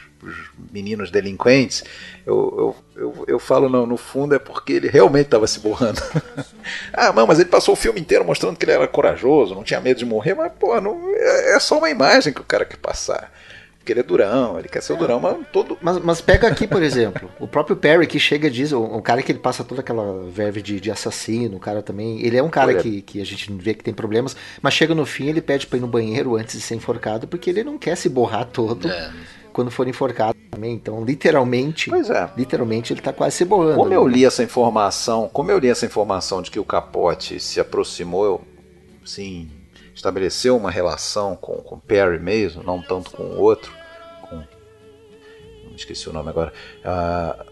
meninos delinquentes, eu, eu, eu, eu falo, não, no fundo é porque ele realmente estava se borrando. [LAUGHS] ah, não, mas ele passou o filme inteiro mostrando que ele era corajoso, não tinha medo de morrer, mas, pô, não, é, é só uma imagem que o cara quer passar. Porque ele é durão, ele quer ser o durão, mas todo. Mas, mas pega aqui, por exemplo, o próprio Perry que chega e diz, o, o, cara que ele passa toda aquela verve de, de assassino, o cara também. Ele é um cara que, que a gente vê que tem problemas, mas chega no fim ele pede pra ir no banheiro antes de ser enforcado, porque ele não quer se borrar todo. É quando for enforcado também. Então, literalmente, pois é. literalmente ele tá quase se boando. Como eu li essa informação, como eu li essa informação de que o Capote se aproximou, sim, estabeleceu uma relação com, com Perry mesmo, não tanto com o outro, com não esqueci o nome agora. Uh,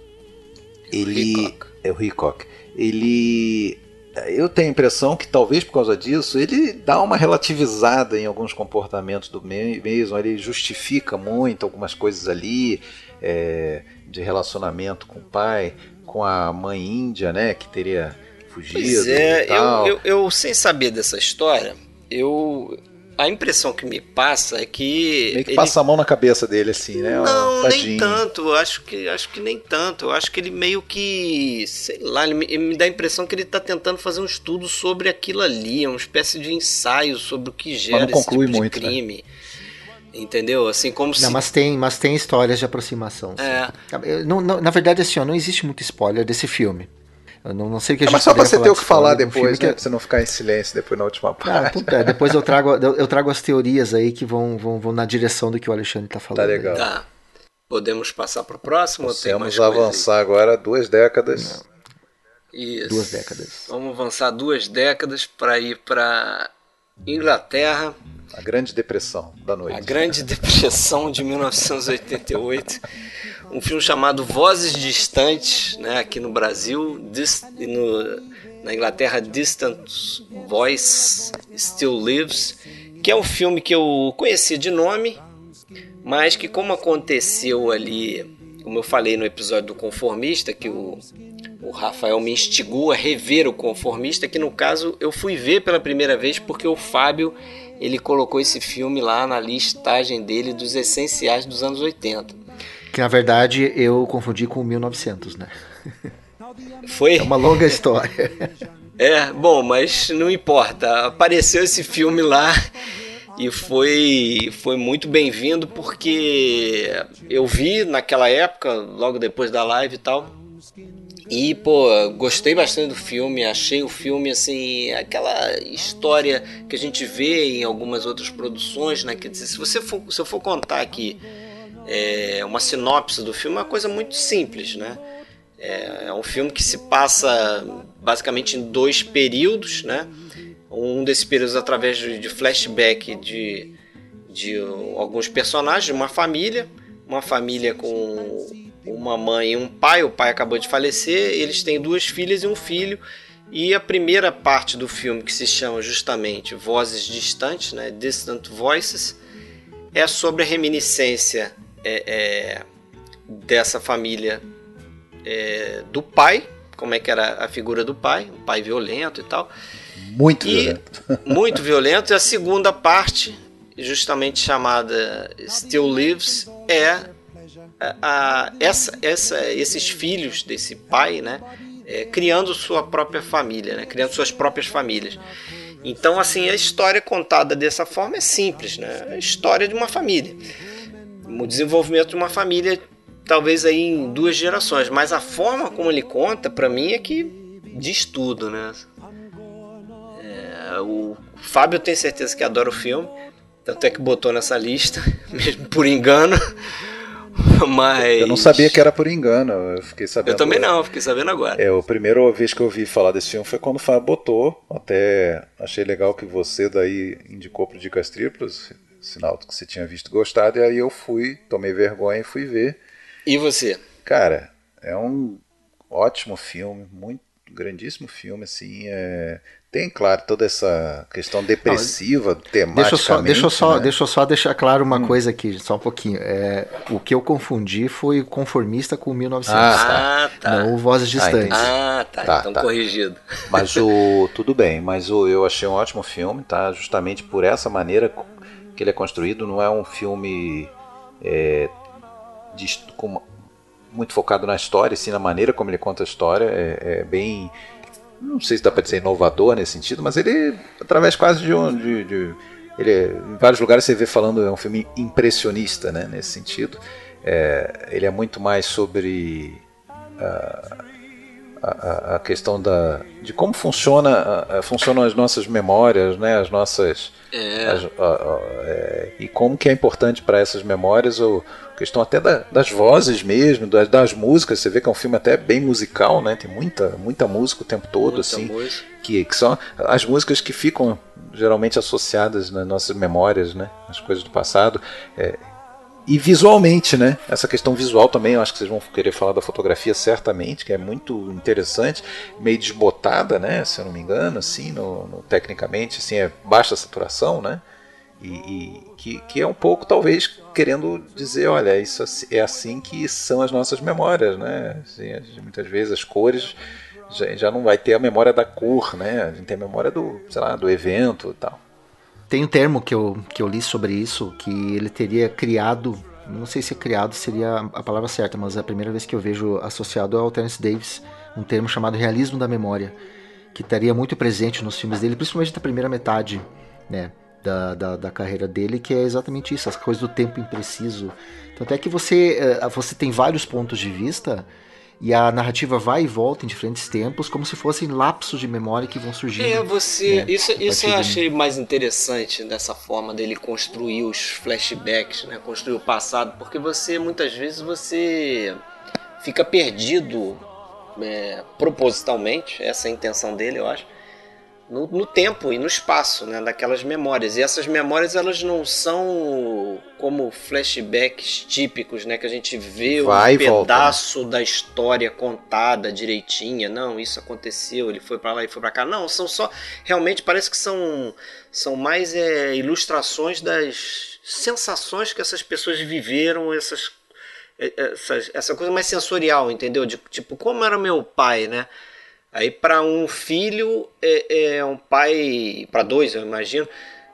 ele é o Hickok. Ele eu tenho a impressão que talvez por causa disso ele dá uma relativizada em alguns comportamentos do mesmo, ele justifica muito algumas coisas ali é, de relacionamento com o pai, com a mãe índia, né, que teria fugido. Pois é, eu, eu, eu, sem saber dessa história, eu a impressão que me passa é que. Meio que ele... passa a mão na cabeça dele, assim, né? Não, nem tanto. Acho que, acho que nem tanto. Eu acho que ele meio que. Sei lá, ele me, ele me dá a impressão que ele está tentando fazer um estudo sobre aquilo ali, uma espécie de ensaio sobre o que gera esse tipo muito, de né? crime. Né? Entendeu? Assim como não, se. Mas tem, mas tem histórias de aproximação. É. Não, não, na verdade, assim, ó, não existe muito spoiler desse filme. Eu não, não sei o que a gente Mas só pra você ter o que falar depois, né? Que... Pra você não ficar em silêncio depois na última parte. Ah, é, depois eu trago, eu trago as teorias aí que vão, vão, vão na direção do que o Alexandre tá falando. Tá legal. Tá. Podemos passar para o próximo? Vamos avançar agora duas décadas. Isso. Duas décadas. Vamos avançar duas décadas para ir para Inglaterra. A Grande Depressão da noite. A Grande Depressão de 1988 [LAUGHS] um filme chamado Vozes Distantes, né, aqui no Brasil, e no, na Inglaterra Distant Voice Still Lives, que é um filme que eu conhecia de nome, mas que como aconteceu ali, como eu falei no episódio do Conformista, que o, o Rafael me instigou a rever o Conformista, que no caso eu fui ver pela primeira vez porque o Fábio ele colocou esse filme lá na listagem dele dos essenciais dos anos 80. Que na verdade eu confundi com 1900, né? Foi? É uma longa história. [LAUGHS] É, bom, mas não importa. Apareceu esse filme lá e foi, foi muito bem-vindo porque eu vi naquela época, logo depois da live e tal. E, pô, gostei bastante do filme, achei o filme, assim, aquela história que a gente vê em algumas outras produções, né? Quer dizer, se, você for, se eu for contar aqui é, uma sinopse do filme é uma coisa muito simples, né? É, é um filme que se passa basicamente em dois períodos, né? Um desses períodos através de, flashback de, de alguns personagens, de uma família, uma família com uma mãe e um pai. O pai acabou de falecer, eles têm duas filhas e um filho. E a primeira parte do filme, que se chama justamente Vozes Distantes, né? Distant Voices, é sobre a reminiscência é, é, dessa família é, do pai, como é que era a figura do pai, um pai violento e tal. Muito e, violento. muito violento. E a segunda parte, justamente chamada Still Lives, é a, a, essa, essa, esses filhos desse pai, né? É, criando sua própria família, né? criando suas próprias famílias. Então, assim, a história contada dessa forma é simples, né? A história de uma família o desenvolvimento de uma família, talvez aí em duas gerações. Mas a forma como ele conta, para mim, é que diz tudo, né? É, o Fábio tem certeza que adora o filme, tanto é que botou nessa lista, [LAUGHS] mesmo por engano. Mas. Eu não sabia que era por engano, eu fiquei sabendo. Eu também não, fiquei sabendo agora. É, a primeira vez que eu ouvi falar desse filme foi quando o Fábio botou. Até achei legal que você daí indicou pro Dicas Triplas sinal que você tinha visto gostado, e aí eu fui, tomei vergonha e fui ver. E você? Cara, é um ótimo filme, muito grandíssimo filme, assim, é... tem, claro, toda essa questão depressiva, Não, temática. Deixa eu só, deixa eu só, né? deixa eu só deixar claro uma hum. coisa aqui, só um pouquinho. É, o que eu confundi foi conformista com 1900. Ah, tá. Não Vozes Distantes. Ah, tá. tá então tá. corrigido. Mas o tudo bem, mas o eu achei um ótimo filme, tá? Justamente por essa maneira que ele é construído, não é um filme é, de, com, muito focado na história, sim na maneira como ele conta a história. É, é bem. Não sei se dá para dizer inovador nesse sentido, mas ele, através quase de um. De, de, ele, em vários lugares você vê falando, é um filme impressionista né, nesse sentido. É, ele é muito mais sobre. Uh, a, a, questão da, de como funciona, a, funcionam as nossas memórias, né? As nossas. É. As, é, e como que é importante para essas memórias o questão até da, das vozes mesmo, das, das, músicas. Você vê que é um filme até bem musical, né? Tem muita, muita música o tempo todo, muita assim. Que, que são as músicas que ficam geralmente associadas nas nossas memórias, né? As coisas do passado. É, e visualmente, né? Essa questão visual também, eu acho que vocês vão querer falar da fotografia certamente, que é muito interessante, meio desbotada, né? Se eu não me engano, assim, no, no tecnicamente, assim, é baixa saturação, né? E, e que, que, é um pouco, talvez, querendo dizer, olha, isso é assim que são as nossas memórias, né? Assim, muitas vezes as cores já, já não vai ter a memória da cor, né? A gente tem a memória do, sei lá, do evento e tal. Tem um termo que eu, que eu li sobre isso, que ele teria criado, não sei se criado seria a palavra certa, mas é a primeira vez que eu vejo associado ao Terence Davis, um termo chamado realismo da memória, que estaria muito presente nos filmes dele, principalmente na primeira metade, né? Da, da, da, carreira dele, que é exatamente isso, as coisas do tempo impreciso. Tanto é que você, eh, você tem vários pontos de vista e a narrativa vai e volta em diferentes tempos, como se fossem lapsos de memória que vão surgindo. É, você. Né, isso isso eu achei mais interessante dessa forma dele construir os flashbacks, né? Construir o passado, porque você, muitas vezes, você fica perdido é, propositalmente, essa é a intenção dele, eu acho no, no, tempo e no espaço, né, daquelas memórias. E essas memórias elas não são como flashbacks típicos, né, que a gente vê Vai um pedaço volta. da história contada direitinha. Não, isso aconteceu, ele foi para lá e foi para cá. Não, são só realmente parece que são são mais é, ilustrações das sensações que essas pessoas viveram, essas é, essa, essa coisa mais sensorial, entendeu? De, tipo, como era meu pai, né? Aí para um filho é, é um pai, para dois eu imagino,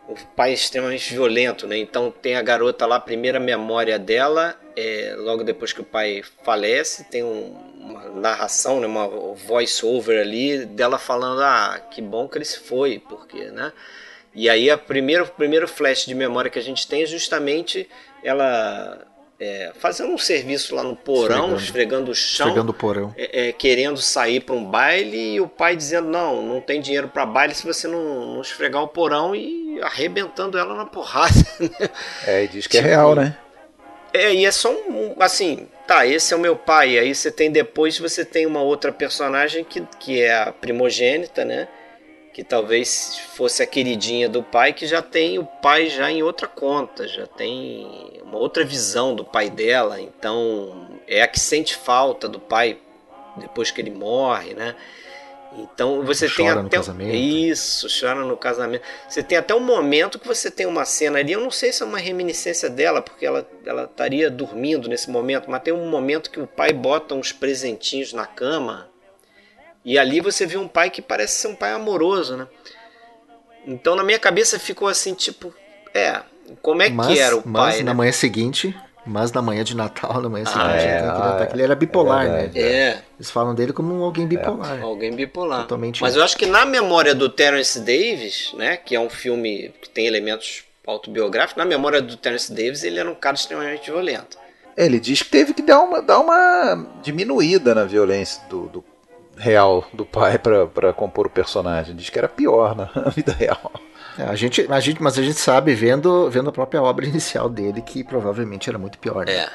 um pai extremamente violento, né? Então tem a garota lá, a primeira memória dela, é, logo depois que o pai falece, tem um, uma narração, né? uma voice over ali dela falando, ah, que bom que ele se foi, porque, né? E aí a primeiro, o primeiro flash de memória que a gente tem é justamente ela é, fazendo um serviço lá no porão, esfregando, esfregando o chão, esfregando o porão. É, é, querendo sair para um baile e o pai dizendo não, não tem dinheiro para baile se você não, não, esfregar o porão e arrebentando ela na porrada. Né? [LAUGHS] É, e diz que é tipo, é real, né? É, e é só um, assim, tá, esse é o meu pai. Aí você tem depois você tem uma outra personagem que, que é a primogênita, né? que talvez fosse a queridinha do pai, que já tem o pai já em outra conta, já tem uma outra visão do pai dela, então é a que sente falta do pai depois que ele morre, né? Então você chora tem até no casamento. isso, chora no casamento. Você tem até um momento que você tem uma cena ali, eu não sei se é uma reminiscência dela, porque ela ela estaria dormindo nesse momento, mas tem um momento que o pai bota uns presentinhos na cama e ali você vê um pai que parece ser um pai amoroso, né? Então na minha cabeça ficou assim, tipo, é, como é mas, que era o mas pai? Mas na né? manhã seguinte, mas na manhã de Natal, na manhã ah, seguinte, é, ah, ele era bipolar, é né? É. Eles falam dele como alguém bipolar. É. Alguém bipolar. Totalmente. Mas eu acho que na memória do Terence Davis, né, que é um filme que tem elementos autobiográficos, na memória do Terence Davis, ele era um cara extremamente violento. Ele diz que teve que dar uma, dar uma diminuída na violência do, do real do pai para compor o personagem. Diz que era pior na [LAUGHS] vida real. É, a gente, a gente, mas a gente sabe, vendo, vendo a própria obra inicial dele, que provavelmente era muito pior. Né? É.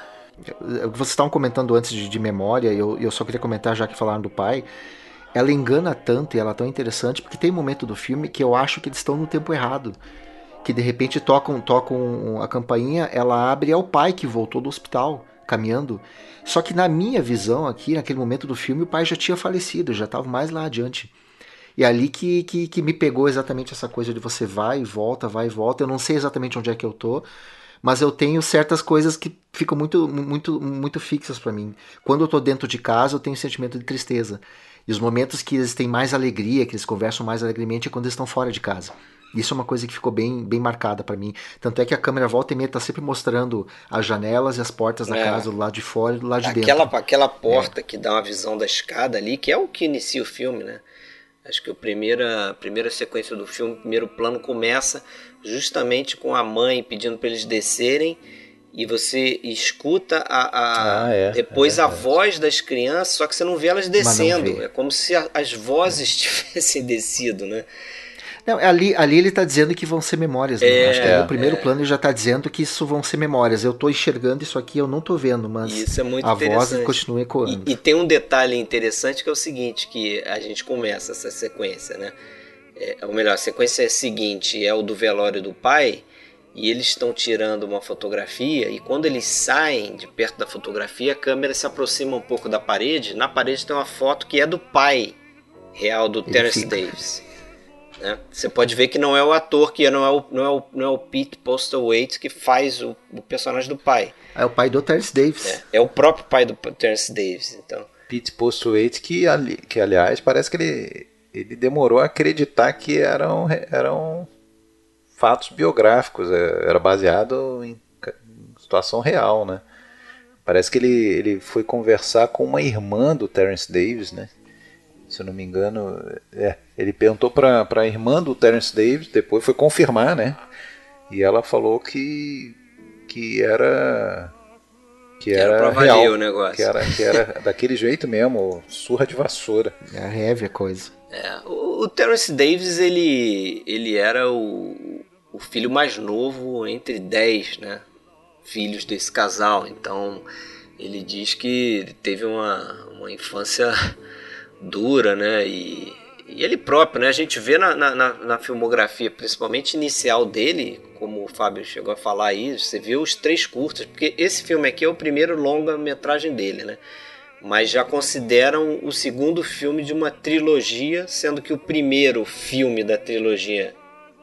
Vocês estavam comentando antes de, de memória, e eu, eu só queria comentar, já que falaram do pai. Ela engana tanto e ela é tão interessante, porque tem um momento do filme que eu acho que eles estão no tempo errado. Que de repente tocam, tocam a campainha, ela abre, é o pai que voltou do hospital, caminhando. Só que na minha visão aqui, naquele momento do filme, o pai já tinha falecido, já estava mais lá adiante. E ali que, que, que, me pegou exatamente essa coisa de você vai e volta, vai e volta. Eu não sei exatamente onde é que eu tô, mas eu tenho certas coisas que ficam muito, muito, muito fixas para mim. Quando eu tô dentro de casa, eu tenho um sentimento de tristeza. E os momentos que eles têm mais alegria, que eles conversam mais alegremente, é quando eles estão fora de casa. Isso é uma coisa que ficou bem, bem marcada para mim. Tanto é que a câmera volta e meia tá sempre mostrando as janelas e as portas da é. casa do lado de fora e do lado de aquela, dentro. Aquela porta é. que dá uma visão da escada ali, que é o que inicia o filme, né? Acho que a primeira, a primeira sequência do filme, o primeiro plano começa justamente com a mãe pedindo para eles descerem e você escuta a, a ah, é, depois é a voz das crianças, só que você não vê elas descendo. Vê. É como se a, as vozes [LAUGHS] tivessem descido, né? Não, ali, ali ele está dizendo que vão ser memórias. Né? É, Acho que no primeiro é. plano ele já está dizendo que isso vão ser memórias. Eu estou enxergando isso aqui, eu não estou vendo, mas isso é muito a voz continua ecoando. E, e, tem um detalhe interessante que é o seguinte, que a gente começa essa sequência, né? É, ou melhor, a sequência é seguinte, é o do velório do pai, e eles estão tirando uma fotografia e quando eles saem de perto da fotografia, a câmera se aproxima um pouco da parede. Na parede tem uma foto que é do pai real do Ele Terence fica. Davis. Né? Você pode ver que não é o ator, que não é o, não é o, não é o Pete Postlewaite que faz o, o personagem do pai. É o pai do Terence Davis. É, é o próprio pai do Terence Davis. Então. Pete Postlewaite que, ali, que aliás parece que ele, ele demorou a acreditar que eram, eram fatos biográficos, é, era baseado em situação real, né? Parece que ele, ele foi conversar com uma irmã do Terence Davis, né? Se eu não me engano, é, ele perguntou para a irmã do Terence Davis, depois foi confirmar, né? E ela falou que que era que era, era real, o negócio. que era que era [LAUGHS] daquele jeito mesmo, surra de vassoura. É heavy a coisa. É, o, o Terence Davis ele ele era o o filho mais novo entre dez né, filhos desse casal. Então ele diz que teve uma, uma infância dura, né? E, e ele próprio, né? A gente vê na, na, na, filmografia, principalmente inicial dele, como o Fábio chegou a falar aí, você vê os três curtas, porque esse filme aqui é o primeiro longa-metragem dele, né? Mas já consideram o segundo filme de uma trilogia, sendo que o primeiro filme da trilogia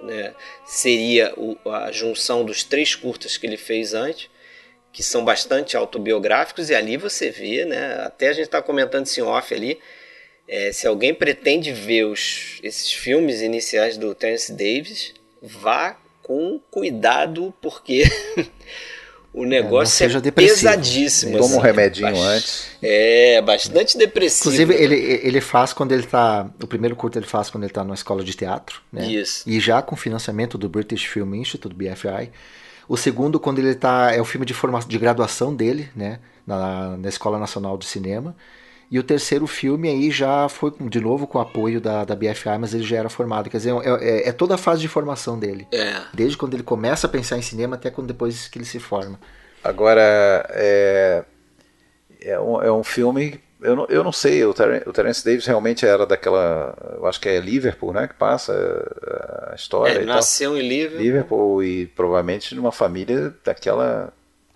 né, seria o, a junção dos três curtas que ele fez antes, que são bastante autobiográficos, e ali você vê, né, até a gente está comentando isso em off ali, é, se alguém pretende ver os, esses filmes iniciais do Terence Davis, vá com cuidado, porque [LAUGHS] o é, negócio é, é pesadíssimo. Toma um assim. remedinho antes. É, bastante depressivo. Inclusive, ele, ele faz quando ele tá. O primeiro curto ele faz quando ele tá numa escola de teatro, né? Isso. E já com financiamento do British Film Institute, BFI. O segundo, quando ele tá. É o filme de, formação, de graduação dele, né? Na, na Escola Nacional de Cinema. E o terceiro filme aí já foi de novo com o apoio da, da BFI, mas ele já era formado. Quer dizer, é, é, é, toda a fase de formação dele. É. Desde quando ele começa a pensar em cinema até quando depois que ele se forma. Agora, é, é, um, é um filme. Eu não, eu não sei, o, Ter, o Terence Davis realmente era daquela. Eu acho que é Liverpool, né? Que passa a história. É, ele nasceu tal. em Liverpool. Liverpool e provavelmente numa família daquela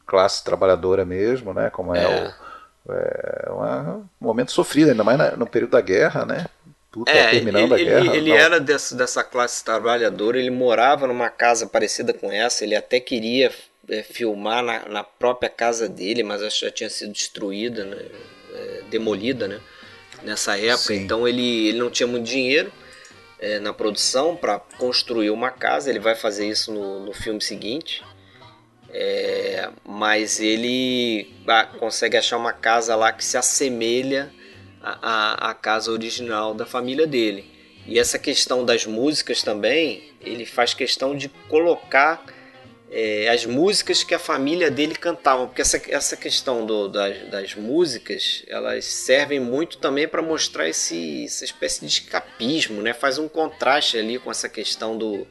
classe trabalhadora mesmo, né? Como é, é o é um momento sofrido, ainda mais no período da guerra, né? Tudo é, terminando ele, a guerra. Ele, era dessa, dessa classe trabalhadora, ele morava numa casa parecida com essa, ele até queria é, filmar na, na, própria casa dele, mas acho que já tinha sido destruída, né? É, demolida, né? Nessa época, Sim. então ele, ele não tinha muito dinheiro é, na produção para construir uma casa, ele vai fazer isso no, no filme seguinte. É, mas ele ah, consegue achar uma casa lá que se assemelha à, à, casa original da família dele. E essa questão das músicas também, ele faz questão de colocar é, as músicas que a família dele cantavam, porque essa, essa questão do, das, das músicas, elas servem muito também para mostrar esse, essa espécie de escapismo, né? faz um contraste ali com essa questão do,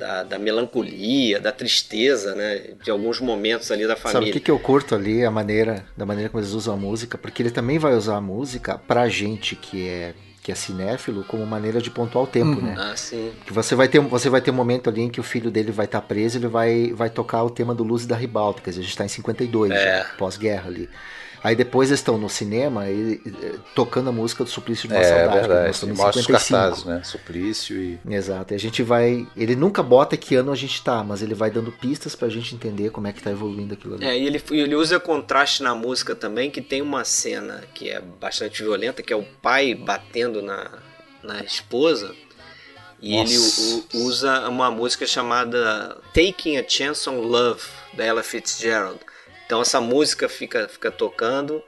da, da, melancolia, da tristeza, né? De alguns momentos ali da família. Sabe o que, que eu curto ali, a maneira, da maneira como eles usam a música? Porque ele também vai usar a música pra gente que é que é cinéfilo como maneira de pontuar o tempo, uhum. né? Ah, sim. Que você vai ter você vai ter um momento ali em que o filho dele vai estar tá preso, ele vai vai tocar o tema do Luz da Ribalta, quer dizer, a gente está em 52, é. pós-guerra ali. Aí depois eles estão no cinema e, e, tocando a música do Suplício de uma é, Saudade. É verdade, mostra os cartazes, né? Suplício e... Exato, e a gente vai... Ele nunca bota que ano a gente tá, mas ele vai dando pistas pra gente entender como é que tá evoluindo aquilo ali. É, e ele, ele usa contraste na música também, que tem uma cena que é bastante violenta, que é o pai batendo na, na esposa... E Nossa. ele usa uma música chamada Taking a Chance on Love, da Ella Fitzgerald então essa música fica, fica tocando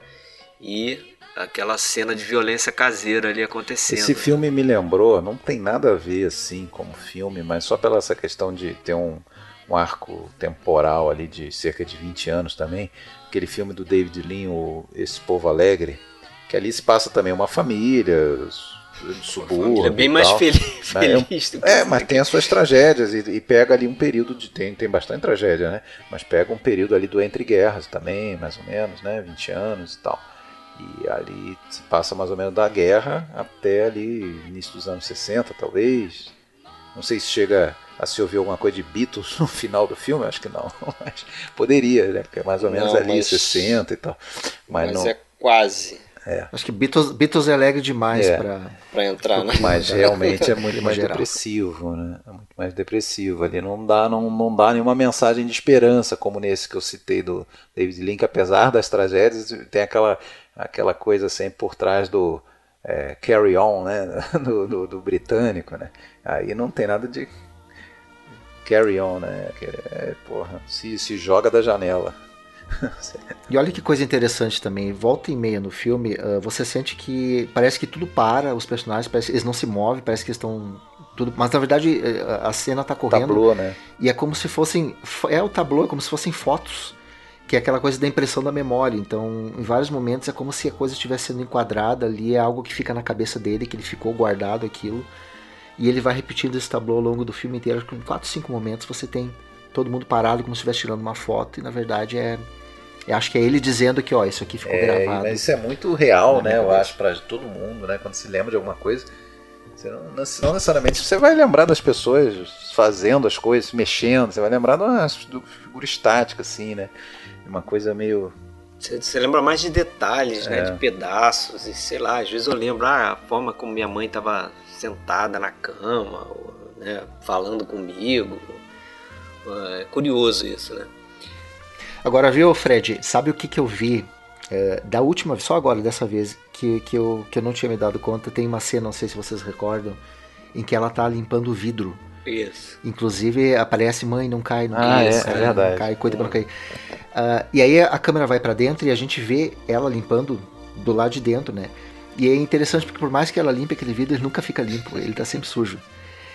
e aquela cena de violência caseira ali acontecendo. Esse filme me lembrou, não tem nada a ver assim como filme, mas só pela essa questão de ter um, um arco temporal ali de cerca de 20 anos também. Aquele filme do David Lean, o Esse Povo Alegre, que ali se passa também uma família, subúrbio. É bem mais feliz, [LAUGHS] né? feliz é, é mas tem as suas tragédias e, e, pega ali um período de. Tem, tem bastante tragédia, né? Mas pega um período ali do entre guerras também, mais ou menos, né? 20 anos e tal. E ali se passa mais ou menos da guerra até ali início dos anos 60, talvez. Não sei se chega a se ouvir alguma coisa de Beatles [LAUGHS] no final do filme, acho que não. [LAUGHS] Mas poderia, né? Porque é mais ou menos não, ali mas... 60 e tal. Mas, mas não... é quase. É. Acho que Beatles, Beatles é alegre demais é. para entrar, né? Mas realmente é muito [LAUGHS] mais depressivo, né? É muito mais depressivo. Ali não dá, não, não dá nenhuma mensagem de esperança, como nesse que eu citei do David Link, apesar das tragédias, tem aquela, aquela coisa sempre por trás do é, carry on, né? [LAUGHS] Do, do, do, britânico, né? Aí não tem nada de carry on, né? É, porra, se, se joga da janela. [LAUGHS] e olha que coisa interessante também, volta e meia no filme, uh, você sente que parece que tudo para, os personagens, parece, eles não se movem, parece que estão tudo, mas na verdade eh, a cena tá correndo. Tablô, né? E é como se fossem, é o tablô, é como se fossem fotos, que é aquela coisa da impressão da memória. Então, em vários momentos é como se a coisa estivesse sendo enquadrada ali, é algo que fica na cabeça dele, que ele ficou guardado aquilo. E ele vai repetindo esse tablô ao longo do filme inteiro. Em 4, 5 momentos você tem todo mundo parado como se estivesse tirando uma foto, e na verdade é eu acho que é ele dizendo que, ó, isso aqui ficou é, gravado. Mas isso é muito real, né? Eu acho, para todo mundo, né? Quando se lembra de alguma coisa, você não, não, necessariamente você vai lembrar das pessoas fazendo as coisas, mexendo, você vai lembrar de uma figura estática, assim, né? Uma coisa meio. Você, você lembra mais de detalhes, né? é. né? De pedaços, e sei lá, às vezes eu lembro ah, a forma como minha mãe estava sentada na cama, ou, né, falando comigo. É curioso isso, né? Agora, viu, Fred, sabe o que, que eu vi é, da última só agora, dessa vez, que, que, eu, que eu não tinha me dado conta? Tem uma cena, não sei se vocês recordam, em que ela tá limpando o vidro. Isso. Inclusive aparece mãe, não cai, não ah, cai, é, é verdade. não cai, cuida pra não cair. Uh, e aí a câmera vai para dentro e a gente vê ela limpando do lado de dentro, né? E é interessante porque por mais que ela limpe aquele vidro, ele nunca fica limpo, ele tá sempre sujo.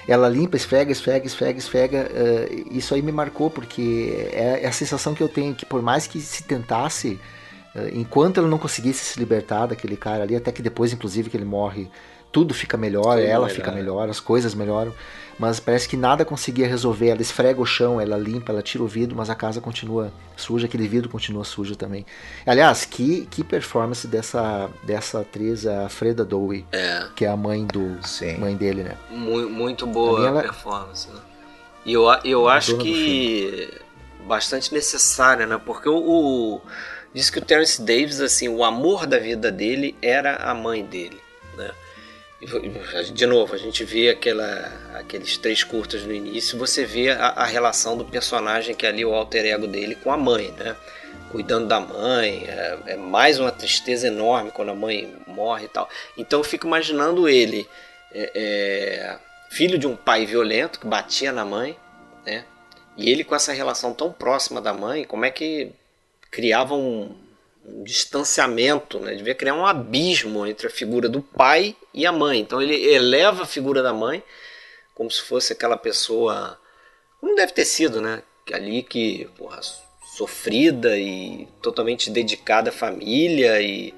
Ela limpa, esfrega, esfrega, esfrega, esfrega. Uh, isso aí me marcou, porque é, é, a sensação que eu tenho que por mais que se tentasse, uh, enquanto ela não conseguisse se libertar daquele cara ali, até que depois, inclusive, que ele morre, tudo fica melhor, tudo ela melhor. fica melhor, as coisas melhoram mas parece que nada conseguia resolver. Ela esfrega o chão, ela limpa, ela tira o vidro, mas a casa continua suja, aquele vidro continua sujo também. Aliás, que, que performance dessa, dessa atriz, a Freda Dowie, é. que é a mãe do Sim. mãe dele, né? Muito, muito boa ela... performance. Né? E eu, eu acho que bastante necessária, né? Porque o, o diz que o Terence Davis, assim, o amor da vida dele era a mãe dele? De novo, a gente vê aquela, aqueles três curtas no início, você vê a, a, relação do personagem que é ali o alter ego dele com a mãe, né? Cuidando da mãe, é, é, mais uma tristeza enorme quando a mãe morre e tal. Então eu fico imaginando ele, é, é, filho de um pai violento que batia na mãe, né? E ele com essa relação tão próxima da mãe, como é que criava um, um distanciamento, né? devia criar um abismo entre a figura do pai e a mãe. Então ele eleva a figura da mãe como se fosse aquela pessoa, como deve ter sido, né? Ali que, porra, sofrida e totalmente dedicada à família e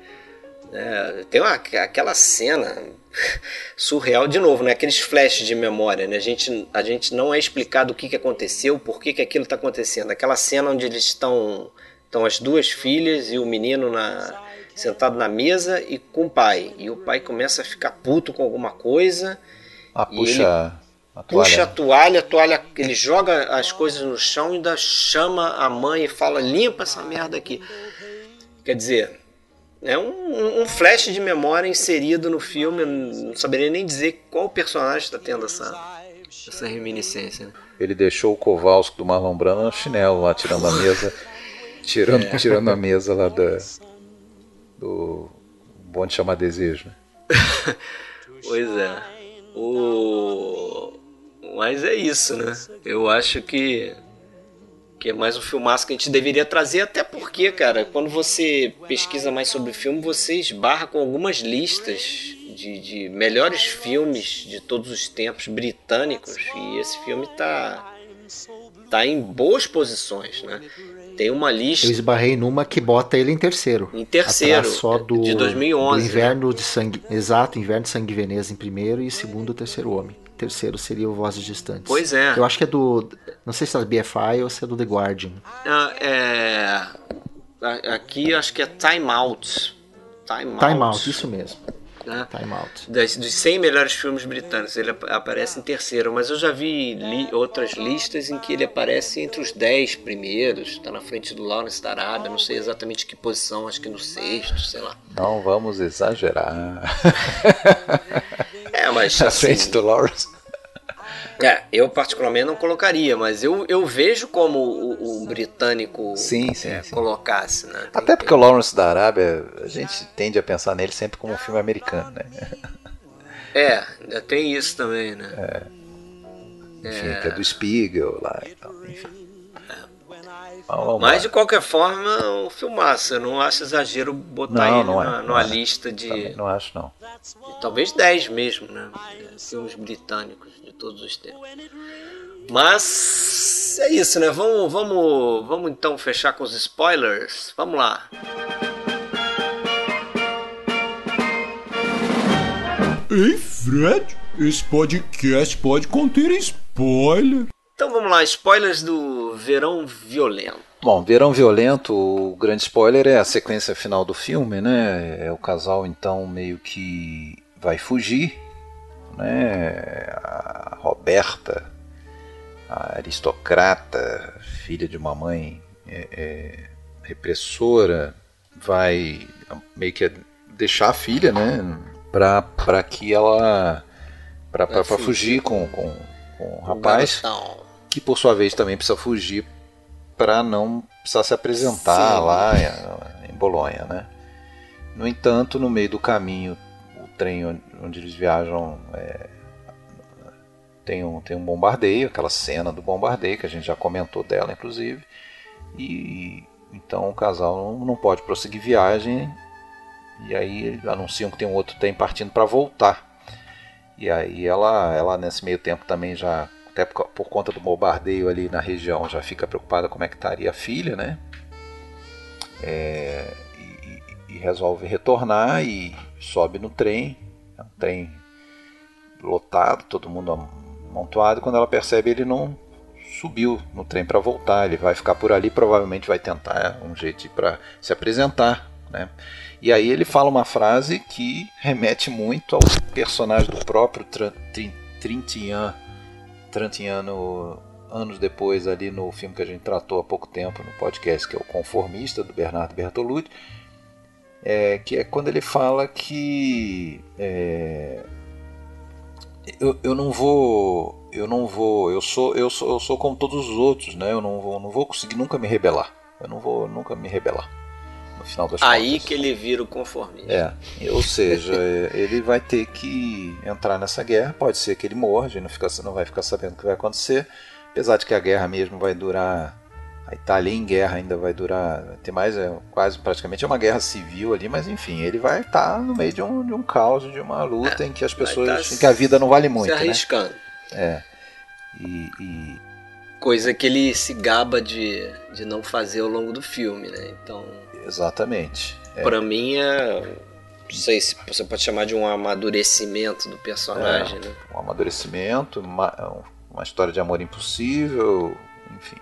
né? tem uma, aquela cena [LAUGHS] surreal de novo, né? Aqueles flashes de memória, né? A gente, a gente não é explicado o que, que aconteceu, por que, que aquilo está acontecendo. Aquela cena onde eles estão Estão as duas filhas e o menino na, sentado na mesa e com o pai. E o pai começa a ficar puto com alguma coisa. Ah, puxa a toalha. Puxa a toalha, a toalha, ele joga as coisas no chão e ainda chama a mãe e fala: limpa essa merda aqui. Quer dizer, é um, um flash de memória inserido no filme. não saberia nem dizer qual personagem está tendo essa, essa reminiscência. Né? Ele deixou o Kowalski do Marlon Brando no chinelo lá, tirando a mesa. Tirando, é. tirando a mesa lá da, do bonde chamar desejo. Né? [LAUGHS] pois é. O... Mas é isso, né? Eu acho que que é mais um filmaço que a gente deveria trazer, até porque, cara, quando você pesquisa mais sobre o filme, você esbarra com algumas listas de, de melhores filmes de todos os tempos britânicos, e esse filme tá tá em boas posições, né? Tem uma lista. Eu esbarrei numa que bota ele em terceiro. Em terceiro. Só do, de 2011. Do inverno né? de sangue. Exato, inverno de sangue Veneza em primeiro e segundo o terceiro homem. Terceiro seria o Vozes Distantes. Pois é. Eu acho que é do. Não sei se é do BFI ou se é do The Guardian. Ah, é. Aqui acho que é Time Out. Time Out. Time Out, isso mesmo. Né? Time Out. Das, dos 100 melhores filmes britânicos, ele aparece em terceiro, mas eu já vi li, outras listas em que ele aparece entre os 10 primeiros, está na frente do Lawrence da Arábia, não sei exatamente que posição, acho que no sexto, sei lá. Não vamos exagerar. é, mas. [LAUGHS] Na assim, frente do Lawrence. É, eu particularmente não colocaria, mas eu, eu vejo como o, o britânico sim, sim, é, sim. colocasse, né? Tem, Até porque tem... o Lawrence da Arábia, a gente tende a pensar nele sempre como um filme americano, né? É, ainda tem isso também, né? É. Enfim, é... que é do Spiegel lá e tal, enfim. Mas de qualquer forma, um filmaço. Eu não acho exagero botar não, ele não é, numa, numa lista de. Também não acho, não. Talvez 10 mesmo, né? Filmes britânicos de todos os tempos. Mas é isso, né? Vamos, vamos, vamos então fechar com os spoilers. Vamos lá. Ei, Fred, esse podcast pode conter spoiler. Então vamos lá, spoilers do Verão Violento. Bom, Verão Violento, o grande spoiler é a sequência final do filme, né? É o casal então meio que vai fugir, né? A Roberta, a aristocrata, filha de uma mãe é, é, repressora, vai meio que deixar a filha, né? Pra, pra que ela. Pra, pra, pra fugir com, com, com o rapaz que por sua vez também precisa fugir para não precisar se apresentar Sim. lá em, Bolonha, né? No entanto, no meio do caminho, o trem onde eles viajam é, tem, um, tem um bombardeio, aquela cena do bombardeio que a gente já comentou dela, inclusive, e então o casal não, não pode prosseguir viagem e aí anunciam que tem um outro trem partindo para voltar. E aí ela, ela nesse meio tempo também já até por, por, conta do bombardeio ali na região, já fica preocupada como é que estaria a filha, né? É, e, e, resolve retornar e sobe no trem, é um trem lotado, todo mundo amontoado. Quando ela percebe, ele não subiu no trem para voltar, ele vai ficar por ali, provavelmente vai tentar um jeito para se apresentar, né? E aí ele fala uma frase que remete muito ao personagem do próprio Trintian Trantiano anos depois ali no filme que a gente tratou há pouco tempo no podcast, que é o Conformista, do Bernardo Bertolucci, é, que é quando ele fala que é, eu, eu não vou eu não vou eu sou eu sou eu sou como todos os outros né? Eu não vou não vou conseguir nunca me rebelar. Eu não vou nunca me rebelar no final das Aí contas. que ele vira o conformista. É, ou seja, [LAUGHS] ele vai ter que entrar nessa guerra. Pode ser que ele morra, a gente não, fica, não vai ficar sabendo o que vai acontecer. Apesar de que a guerra mesmo vai durar. A Itália em guerra ainda vai durar. Tem mais, é quase praticamente é uma guerra civil ali, mas enfim, ele vai estar tá no meio de um, de um caos, de uma luta é, em que as pessoas. Tá em que a vida não vale muito. Se né? arriscando. Né? É. E, e, Coisa que ele se gaba de, de não fazer ao longo do filme, né? Então. Exatamente. É. Para mim é. Não sei se você pode chamar de um amadurecimento do personagem, é, né? Um amadurecimento, uma, uma história de amor impossível, enfim.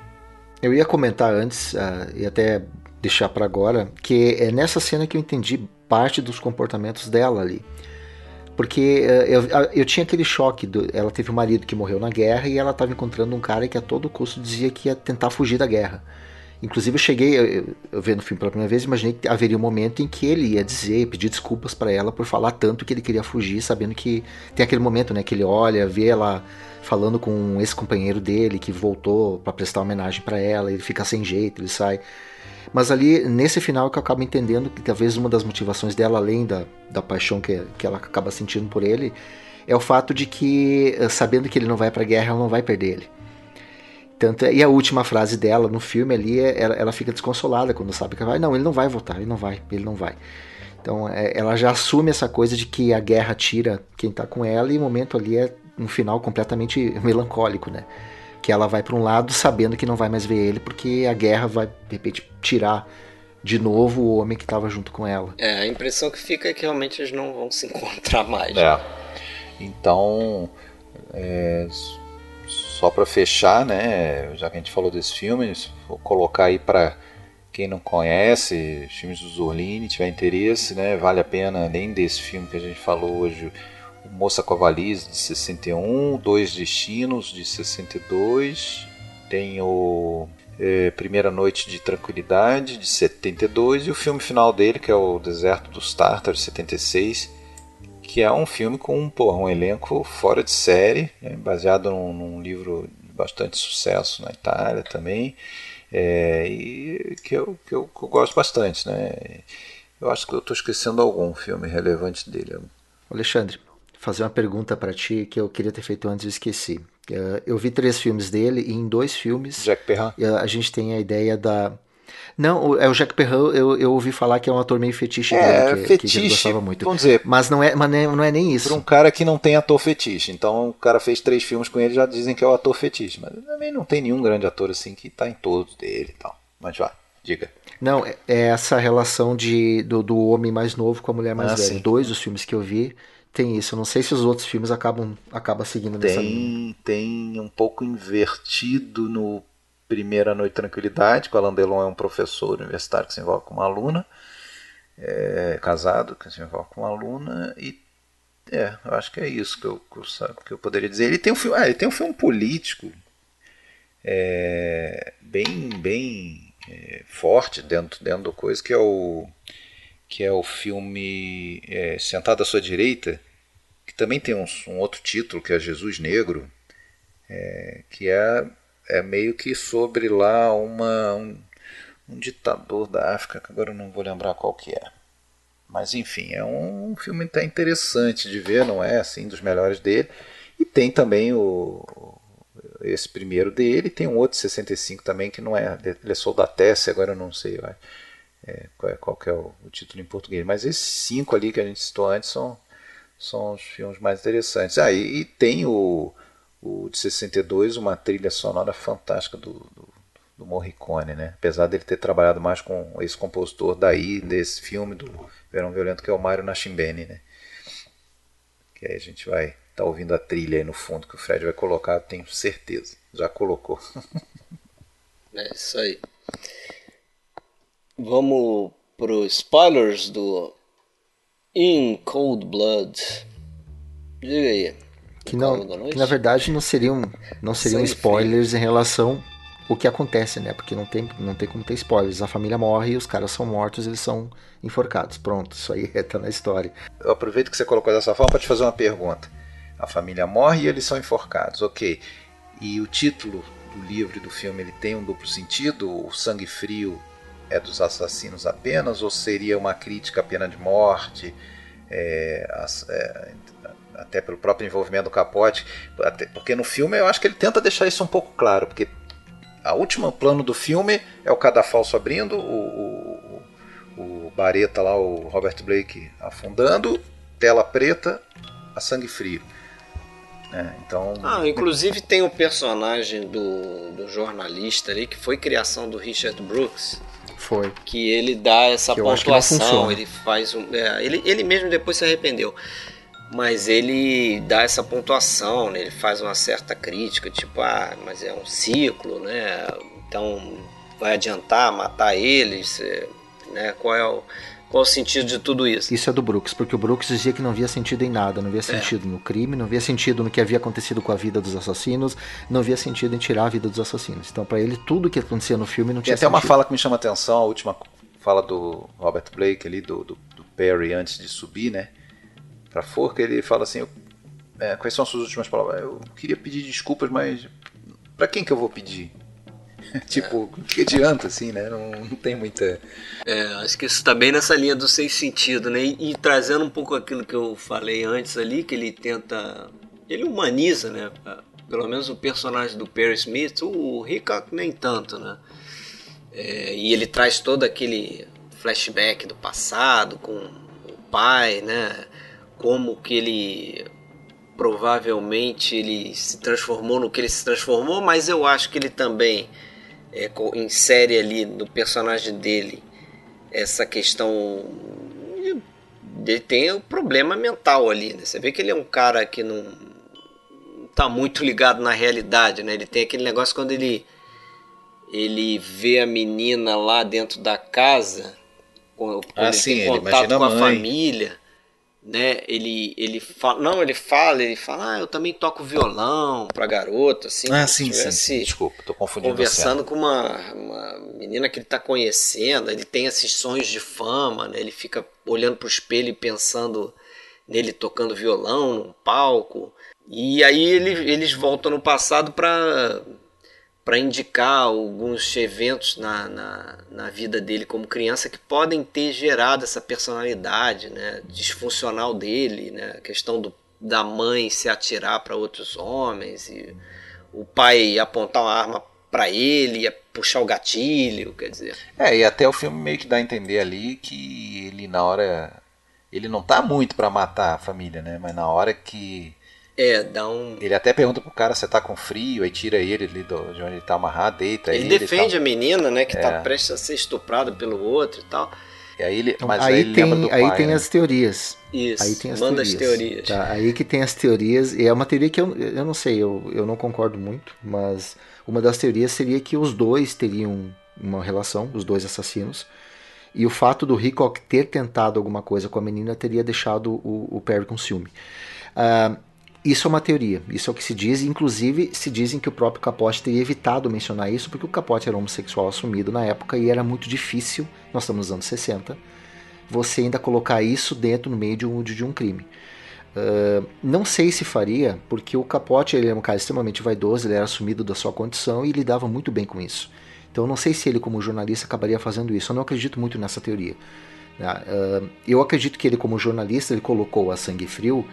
Eu ia comentar antes, uh, e até deixar para agora, que é nessa cena que eu entendi parte dos comportamentos dela ali. Porque uh, eu, eu tinha aquele choque, do, ela teve um marido que morreu na guerra e ela estava encontrando um cara que a todo custo dizia que ia tentar fugir da guerra. Inclusive eu cheguei, eu, eu vendo o filme pela primeira vez, imaginei que haveria um momento em que ele ia dizer, pedir desculpas para ela por falar tanto que ele queria fugir, sabendo que tem aquele momento, né, que ele olha, vê ela falando com esse companheiro dele que voltou para prestar homenagem para ela, ele fica sem jeito, ele sai. Mas ali, nesse final, que eu acabo entendendo que talvez uma das motivações dela, além da, da paixão que, que ela acaba sentindo por ele, é o fato de que, eh, sabendo que ele não vai pra guerra, ela não vai perder ele. Tanto, é, e a última frase dela no filme ali, é, ela, ela fica desconsolada quando sabe que vai. Não, ele não vai voltar, ele não vai, ele não vai. Então é, ela já assume essa coisa de que a guerra tira quem tá com ela e o momento ali é um final completamente [LAUGHS] melancólico, né? que ela vai para um lado sabendo que não vai mais ver ele porque a guerra vai de repente tirar de novo o homem que estava junto com ela. É, a impressão que fica é que realmente eles não vão se [LAUGHS] encontrar mais. É. Então, é, só para fechar, né, já que a gente falou desses filmes, vou colocar aí para quem não conhece, filmes do Zurlini, tiver interesse, né, vale a pena, além desse filme que a gente falou hoje, o Moça com a Valise, de 61, Dois Destinos, de 62, tem o é, Primeira Noite de Tranquilidade, de 72, e o filme final dele, que é o Deserto dos Tártaros, de 76, que é um filme com um, porra, um elenco fora de série, né, baseado num, num, livro de bastante sucesso na Itália também, é, e que eu, que, eu, que eu gosto bastante. Né? Eu acho que eu estou esquecendo algum filme relevante dele. Alexandre, fazer uma pergunta para ti que eu queria ter feito antes e esqueci. É, eu vi três filmes dele e em dois filmes Jack Perrin. a gente tem a ideia da não, é o Jack Perrin, eu, eu ouvi falar que é um ator meio fetiche é, dele, que, fetiche, que ele gostava muito. Vamos dizer, mas não é, mas não é, não é nem isso. Para um cara que não tem ator fetiche. Então o cara fez três filmes com ele já dizem que é o ator fetiche. Mas também não tem nenhum grande ator assim que está em todos dele e tal. Mas vá, diga. Não, é, é essa relação de, do, do homem mais novo com a mulher mais ah, velha. Sim. Dois dos filmes que eu vi tem isso. Eu não sei se os outros filmes acabam, acabam seguindo tem, linha. Tem um pouco invertido no Primeira Noite Tranquilidade, que o Alain Delon é um professor universitário que se envolve com uma aluna, é, casado, que se envolve com uma aluna, e é, eu acho que é isso que eu, que eu, que eu poderia dizer. Ele tem um filme, ah, ele tem um filme político é, bem, bem é, forte dentro, dentro do coisa, que é o que é o filme é, Sentado à Sua Direita, que também tem um, um outro título, que é Jesus Negro, é, que é é meio que sobre lá uma, um, um ditador da África, que agora eu não vou lembrar qual que é. Mas enfim, é um, um filme até interessante de ver, não é assim dos melhores dele. E tem também o esse primeiro dele, tem um outro de 65 também que não é, ele é Soldatesse, agora eu não sei é, qual, é, qual é o, o, título em português, mas esses cinco ali que a gente citou antes são, são os filmes mais interessantes. Ah, e, e tem o o de 62, uma trilha sonora fantástica do, do, do Morricone, né? Apesar dele ter trabalhado mais com esse compositor daí, desse filme do Verão Violento, que é o Mário Nascimbene, né? Que aí a gente vai estar tá ouvindo a trilha aí no fundo que o Fred vai colocar, tenho certeza. Já colocou. [LAUGHS] é isso aí. Vamos pro spoilers do In Cold Blood. Diga aí que não, que na verdade não seriam, não seriam spoilers em relação o que acontece, né? Porque não tem, não tem como ter spoilers. A família morre e os caras são mortos, eles são enforcados. Pronto, isso aí [LAUGHS] tá na história. Eu aproveito que você colocou dessa forma para te fazer uma pergunta. A família morre e eles são enforcados, ok. E o título do livro e do filme ele tem um duplo sentido? O sangue frio é dos assassinos apenas? Ou seria uma crítica à pena de morte? É, é, até pelo próprio envolvimento do Capote, até, porque no filme eu acho que ele tenta deixar isso um pouco claro, porque a última plano do filme é o cadafalso abrindo, o, o, o Bareta lá, o Robert Blake afundando, tela preta, a sangue frio. É, então. Ah, inclusive tem o personagem do, do jornalista ali que foi criação do Richard Brooks. Foi. Que ele dá essa que pontuação, ele faz um. É, ele, ele mesmo depois se arrependeu mas ele dá essa pontuação, né? ele faz uma certa crítica, tipo, ah, mas é um ciclo, né? Então vai adiantar matar eles, né? Qual é o qual o sentido de tudo isso? Isso é do Brooks, porque o Brooks dizia que não via sentido em nada, não via é. sentido é. no crime, não via sentido no que havia acontecido com a vida dos assassinos, não via sentido em tirar a vida dos assassinos. Então, para ele, tudo que acontecia no filme não tinha Tem até uma fala que me chama a atenção, a última fala do Robert Blake ali, do, do, do Perry antes de subir, né? Para forca, ele fala assim: é, quais são as suas últimas palavras? Eu queria pedir desculpas, mas para quem que eu vou pedir? [LAUGHS] tipo, é. que adianta, assim, né? Não, não tem muita. É, acho que isso tá bem nessa linha do sem sentido, né? E, e, trazendo um pouco aquilo que eu falei antes ali, que ele tenta. Ele humaniza, né? Pelo menos o personagem do Perry Smith, o Hickok nem tanto, né? É, e ele traz todo aquele flashback do passado com o pai, né? Como que ele provavelmente ele se transformou no que ele se transformou, mas eu acho que ele também é, insere ali no personagem dele essa questão. Ele tem o um problema mental ali, né? Você vê que ele é um cara que não tá muito ligado na realidade, né? Ele tem aquele negócio quando ele ele vê a menina lá dentro da casa, quando ah, ele sim, tem contato com a, a família né? Ele ele fala, não, ele fala, ele fala, ah, eu também toco violão pra garota, assim. Ah, sim, sim, sim. Desculpa, tô confundindo. Conversando com uma, uma menina que ele tá conhecendo, ele tem esses sonhos de fama, né? Ele fica olhando pro espelho e pensando nele tocando violão no palco. E aí ele, eles voltam no passado para para indicar alguns eventos na, na, na, vida dele como criança que podem ter gerado essa personalidade né, disfuncional dele, né, a questão do, da mãe se atirar para outros homens e o pai apontar uma arma para ele, puxar o gatilho, quer dizer. É, e até o filme meio que dá a entender ali que ele na hora ele não tá muito para matar a família, né, mas na hora que é, dá um. Ele até pergunta pro cara se tá com frio, aí tira ele ali do, de onde ele tá amarrado, deita ele. Ele defende a menina, né, que tá é. tá prestes a ser estuprada pelo outro e tal. E aí ele, então, mas aí, aí tem, aí pai, tem né? as teorias. Isso. Aí tem as manda teorias. as teorias. Tá, aí que tem as teorias, e é uma teoria que eu, eu não sei, eu, eu não concordo muito, mas uma das teorias seria que os dois teriam uma relação, os dois assassinos. E o fato do Hickok ter tentado alguma coisa com a menina teria deixado o, o Perry com ciúme. Uh, isso é uma teoria, isso é o que se diz, inclusive se dizem que o próprio Capote teria evitado mencionar isso porque o Capote era homossexual assumido na época e era muito difícil, nós estamos nos anos 60, você ainda colocar isso dentro no meio de um, de um crime. Uh, não sei se faria, porque o Capote ele é um cara extremamente vaidoso, ele era assumido da sua condição e lidava muito bem com isso. Então não sei se ele como jornalista acabaria fazendo isso, eu não acredito muito nessa teoria. Uh, eu acredito que ele como jornalista ele colocou a sangue frio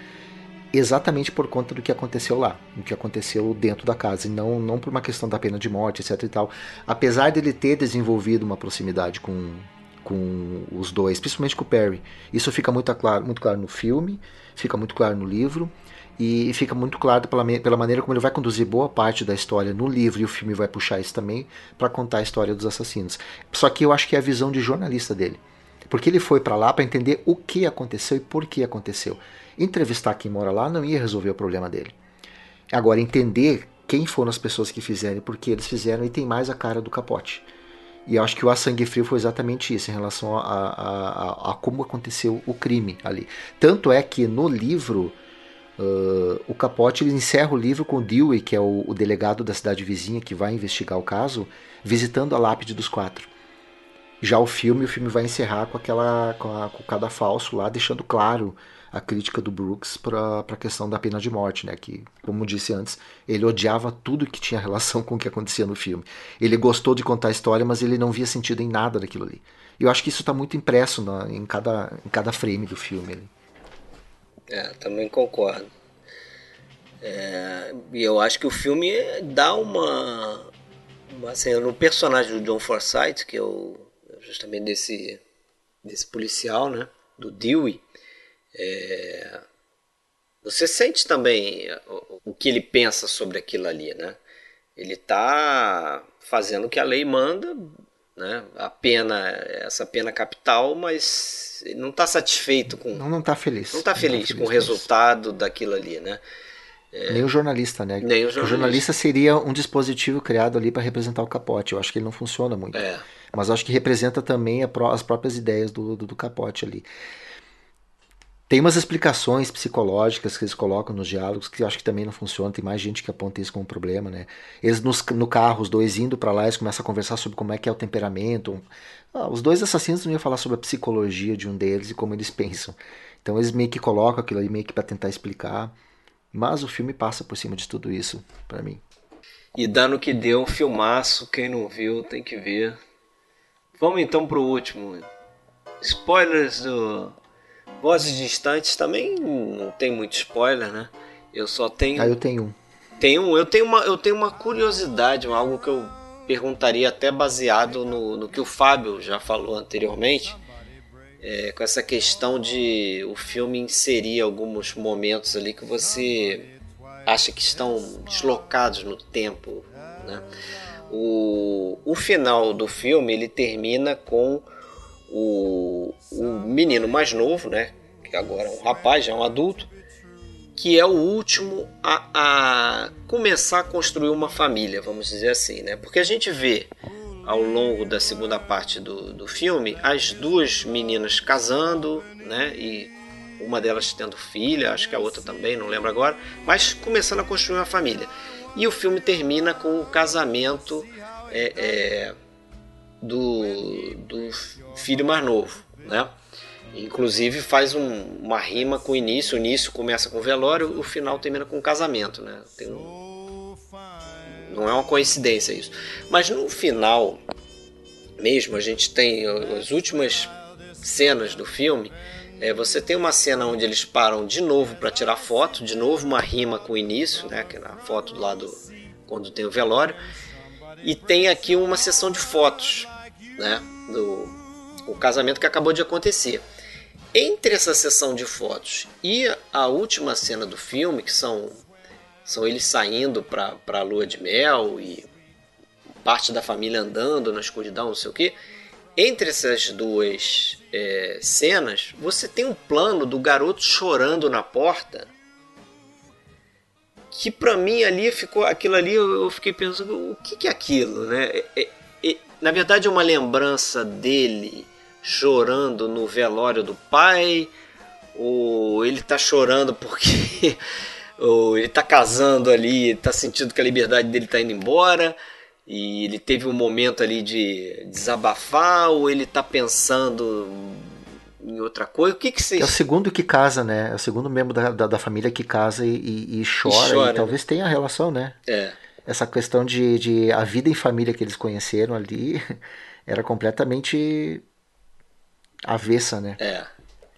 exatamente por conta do que aconteceu lá, o que aconteceu dentro da casa, e não, não por uma questão da pena de morte, etc e tal. Apesar dele ter desenvolvido uma proximidade com, com os dois, principalmente com o Perry, isso fica muito claro, muito claro no filme, fica muito claro no livro, e fica muito claro pela, pela maneira como ele vai conduzir boa parte da história no livro, e o filme vai puxar isso também para contar a história dos assassinos. Só que eu acho que é a visão de jornalista dele. Porque ele foi para lá para entender o que aconteceu e por que aconteceu. Entrevistar quem mora lá não ia resolver o problema dele. Agora, entender quem foram as pessoas que fizeram e por que eles fizeram, e tem mais a cara do capote. E eu acho que o A Sangue Frio foi exatamente isso, em relação a, a, a, a como aconteceu o crime ali. Tanto é que no livro, uh, o Capote ele encerra o livro com o Dewey, que é o, o, delegado da cidade vizinha que vai investigar o caso, visitando a lápide dos quatro. Já o filme, o filme vai encerrar com aquela com, a, com o cadafalso lá, deixando claro a crítica do Brooks para a questão da pena de morte, né? Que, como disse antes, ele odiava tudo que tinha [LAUGHS] relação com o que acontecia no filme. Ele gostou de contar a história, mas ele não via sentido em nada daquilo ali. Eu acho que isso está muito impresso na, em, cada, em cada frame do filme. Ali. É, também concordo. É, e eu acho que o filme dá uma, uma assim, no personagem do John Forsythe, que é o, justamente desse, desse policial, né, do Dewey, é, você sente também o, o, que ele pensa sobre aquilo ali, né? Ele está fazendo o que a lei manda, né? A pena, essa pena capital, mas não está satisfeito com. Não, não está feliz. Não está feliz, tá feliz, com o resultado daquilo ali, né? É, nem o jornalista, né? Nem o jornalista. o jornalista seria um dispositivo criado ali para representar o capote. Eu acho que ele não funciona muito. É. Mas acho que representa também as próprias ideias do, do, do capote ali. Tem umas explicações psicológicas que eles colocam nos diálogos que eu acho que também não funcionam. Tem mais gente que aponta isso como problema, né? Eles nos, no carro, os dois indo para lá, eles começam a conversar sobre como é que é o temperamento. Ah, os dois assassinos não iam falar sobre a psicologia de um deles e como eles [LAUGHS] pensam. Então eles meio que colocam aquilo aí meio que para tentar explicar. Mas o filme passa por cima de tudo isso, para mim. E dando que deu um filmaço, quem não viu tem que ver. Vamos então pro último. Spoilers do Vozes Distantes também não tem muito spoiler, né? Eu só tenho. Ah, eu tenho um. Tem um. Eu tenho uma, eu tenho uma curiosidade, algo que eu perguntaria até baseado no, no que o Fábio já falou anteriormente. é, com essa questão de o filme inserir alguns momentos ali que você acha que estão deslocados no tempo. Né? O, o final do filme ele termina com o, o menino mais novo, né? que agora é um rapaz, já é um adulto, que é o último a, a começar a construir uma família, vamos dizer assim, né? Porque a gente vê ao longo da segunda parte do, do filme as duas meninas casando, né? E uma delas tendo filha, acho que a outra também, não lembro agora, mas começando a construir uma família. E o filme termina com o casamento é, é, do, do filho mais novo, né? Inclusive faz um, uma rima com o início, o início começa com velório, o final termina com casamento, né? Um... Não é uma coincidência isso. Mas no final, mesmo, a gente tem as últimas cenas do filme. É, você tem uma cena onde eles param de novo para tirar foto, de novo uma rima com o início, né? Que na foto do lado quando tem o velório. E tem aqui uma sessão de fotos, né? Do o casamento que acabou de acontecer. Entre essa sessão de fotos e a última cena do filme, que são, são eles saindo para a lua de mel e parte da família andando na escuridão, não sei o que. Entre essas duas é, cenas, você tem um plano do garoto chorando na porta. Que para mim ali ficou aquilo ali, eu fiquei pensando o que, que é aquilo, né? É, é, é na verdade é uma lembrança dele chorando no velório do pai, ou ele tá chorando porque [LAUGHS] ou ele tá casando ali, tá sentindo que a liberdade dele tá indo embora e ele teve um momento ali de desabafar, ou ele tá pensando em outra coisa? O que que você... É o segundo que casa, né? É o segundo membro da, da, da família que casa e, e, e chora. E, chora, e talvez né? tenha relação, né? É. Essa questão de, de a vida em família que eles conheceram ali [LAUGHS] era completamente avessa, né? É.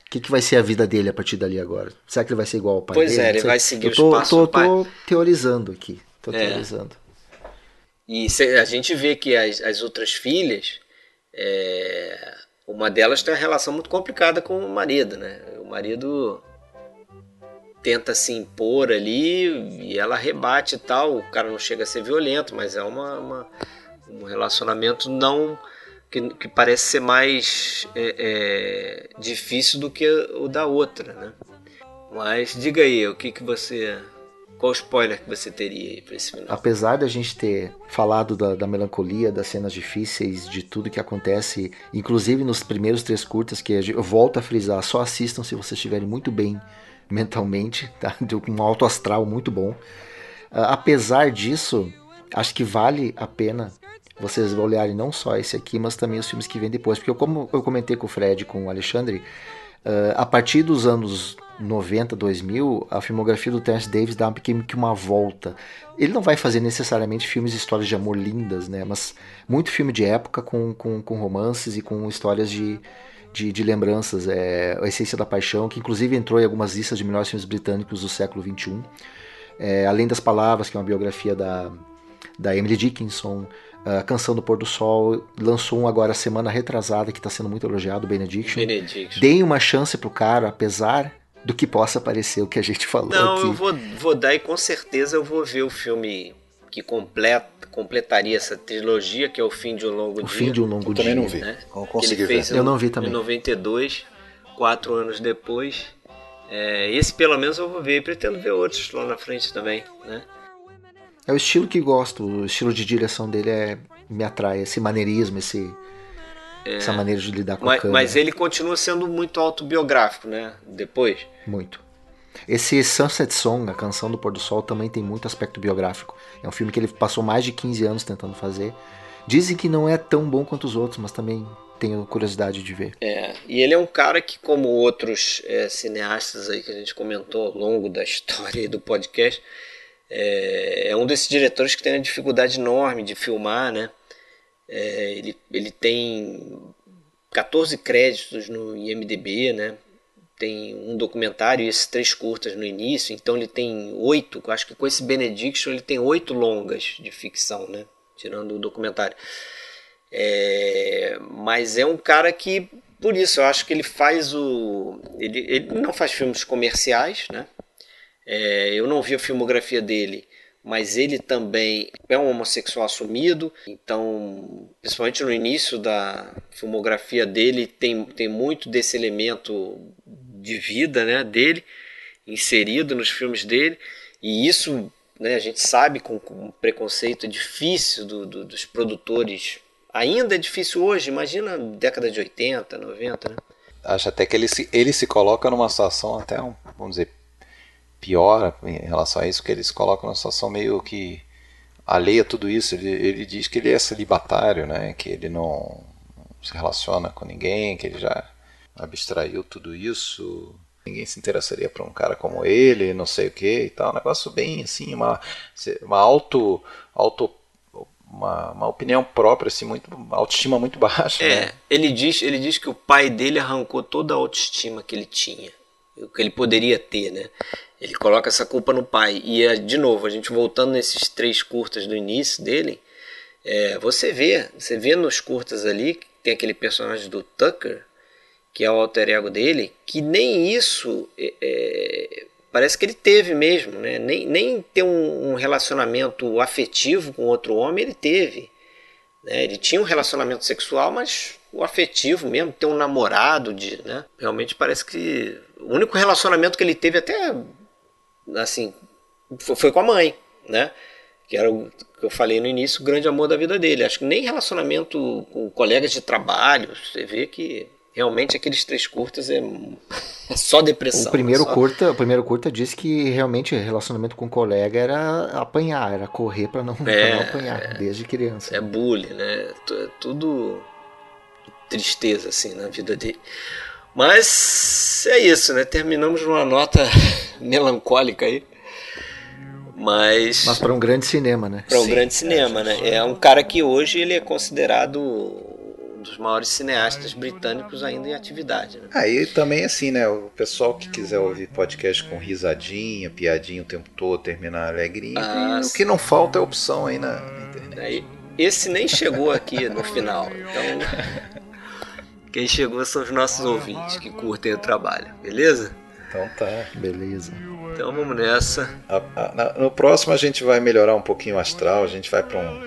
O que, que vai ser a vida dele a partir dali agora? Será que ele vai ser igual ao pai pois dele? Pois é, ele vai seguir eu tô, os passos tô, do pai. tô teorizando aqui. Tô é. teorizando. E a gente vê que as, as outras filhas, é, uma delas tem uma relação muito complicada com o marido, né? O marido tenta se impor ali e ela rebate e tal. O cara não chega a ser violento, mas é uma, uma um relacionamento não que, que parece ser mais é, é, difícil do que o da outra, né? Mas diga aí, o que, que você. Qual spoiler que você teria aí pra esse final? Apesar da gente ter falado da, da, melancolia, das cenas difíceis, de tudo que acontece, inclusive nos primeiros três curtas, que eu volto a frisar, só assistam se vocês estiverem muito bem [LAUGHS] mentalmente, tá? De um alto astral muito bom. Uh, apesar disso, acho que vale a pena vocês olharem não só esse aqui, mas também os filmes que vêm depois. Porque eu, como eu comentei com o Fred com o Alexandre, uh, a partir dos anos 90, 2000, a filmografia do Terence Davis dá meio que uma volta. Ele não vai fazer necessariamente filmes e histórias de amor lindas, né? Mas muito filme de época com, com, com romances e com histórias de, de, de, lembranças. É, a Essência da Paixão, que inclusive entrou em algumas listas de melhores filmes britânicos do século XXI. É, Além das Palavras, que é uma biografia da, da Emily Dickinson. A Canção do Pôr do Sol lançou um agora semana retrasada que está sendo muito elogiado, Benediction. Benediction. Deem uma chance pro cara, apesar do que possa parecer o que a gente falou Não, aqui. eu vou, vou dar e com certeza eu vou ver o filme que completa, completaria essa trilogia, que é O Fim de um Longo o Dia. O Fim de um Longo eu Dia. também não vi. Né? Consegui ver. Eu não vi também. Em 92, quatro anos depois. É, esse pelo menos eu vou ver e pretendo ver outros lá na frente também, né? É o estilo que gosto, o estilo de direção dele é me atrai, esse maneirismo, esse é, essa maneira de lidar com mas, a câmera. Mas ele continua sendo muito autobiográfico, né? Depois. Muito. Esse Sunset Song, a canção do pôr do sol, também tem muito aspecto biográfico. É um filme que ele passou mais de 15 anos tentando fazer. Dizem que não é tão bom quanto os outros, mas também tenho curiosidade de ver. É, e ele é um cara que, como outros é, cineastas aí que a gente comentou ao longo da história do podcast, é, é, um desses diretores que tem uma dificuldade enorme de filmar, né? É, ele, ele tem 14 créditos no IMDB, né? Tem um documentário e esses três curtas no início, então ele tem oito. Acho que com esse Benediction ele tem oito longas de ficção, né? Tirando o documentário. É, mas é um cara que por isso eu acho que ele faz o. Ele, ele não faz filmes comerciais, né? É, eu não vi a filmografia dele, mas ele também é um homossexual assumido, então, principalmente no início da filmografia dele, tem, tem muito desse elemento de vida né, dele inserido nos filmes dele, e isso né, a gente sabe com, com preconceito difícil do, do, dos produtores. Ainda é difícil hoje, imagina década de 80, 90, né? Acho até que ele se, ele se coloca numa situação até, um, vamos dizer, pior em relação a isso, que eles colocam uma situação meio que alheia a tudo isso. Ele, ele diz que ele é celibatário, né? que ele não, se relaciona com ninguém, que ele já abstraiu tudo isso. Ninguém se interessaria por um cara como ele, não sei o que e tal. Um negócio bem assim, uma, uma auto, auto uma, uma opinião própria, assim, muito, uma autoestima muito baixa. É, né? ele, diz, ele diz que o pai dele arrancou toda a autoestima que ele tinha, o que ele poderia ter, né? Ele coloca essa culpa no pai. E, é, de novo, a gente voltando nesses três curtas do início dele, é, você vê, você vê nos curtas ali, tem aquele personagem do Tucker, que é o alter ego dele, que nem isso é, é, parece que ele teve mesmo, né? nem, nem ter um, um, relacionamento afetivo com outro homem ele teve. Né? Ele tinha um relacionamento sexual, mas o afetivo mesmo, ter um namorado, de, né? realmente parece que o único relacionamento que ele teve até assim, foi com a mãe, né? Que era o que eu falei no início, o grande amor da vida dele. Acho que nem relacionamento com colegas de trabalho, você vê que realmente aqueles três curtas é, [LAUGHS] é só depressão. O primeiro é só... curta, o primeiro curta disse que realmente relacionamento com colega era apanhar, era correr para não, é, não apanhar desde criança. É bullying, né? É tudo tristeza assim na vida dele. Mas é isso, né? Terminamos numa nota [LAUGHS] melancólica aí. Mas. Mas para um grande cinema, né? Para um Sim, grande cinema, é, né? É um cara que hoje ele é considerado um dos maiores cineastas britânicos ainda em atividade. Né? Aí ah, também assim, né? O pessoal que quiser ouvir podcast com risadinha, piadinha o tempo todo, terminar alegrinho, ah, o que não falta é opção aí na, na internet. Aí, esse nem chegou aqui no final, então. [LAUGHS] Quem chegou são os nossos ouvintes que curtem o trabalho, beleza? Então tá. Beleza. Então vamos nessa. A, a, no próximo a gente vai melhorar um pouquinho o astral, a gente vai para um,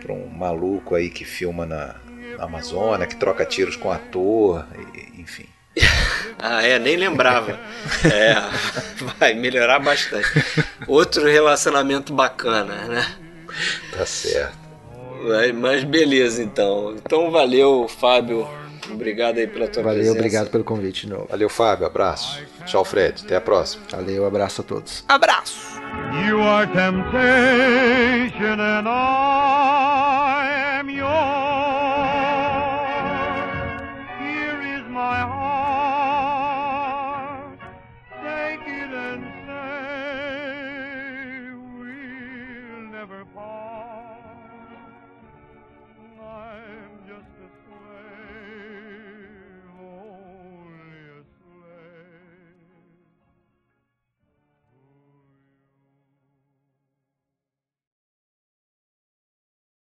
pra um maluco aí que filma na, na Amazônia, que troca tiros com ator, e, enfim. [LAUGHS] ah, é, nem lembrava. É, [LAUGHS] vai melhorar bastante. Outro relacionamento bacana, né? Tá certo. Mas beleza, então. Então valeu, Fábio Obrigado aí pela tua Valeu, presença. obrigado pelo convite de novo. Valeu, Fábio. Abraço. Tchau, Fred. Até a próxima. Valeu, abraço a todos. Abraço. You are temptation and I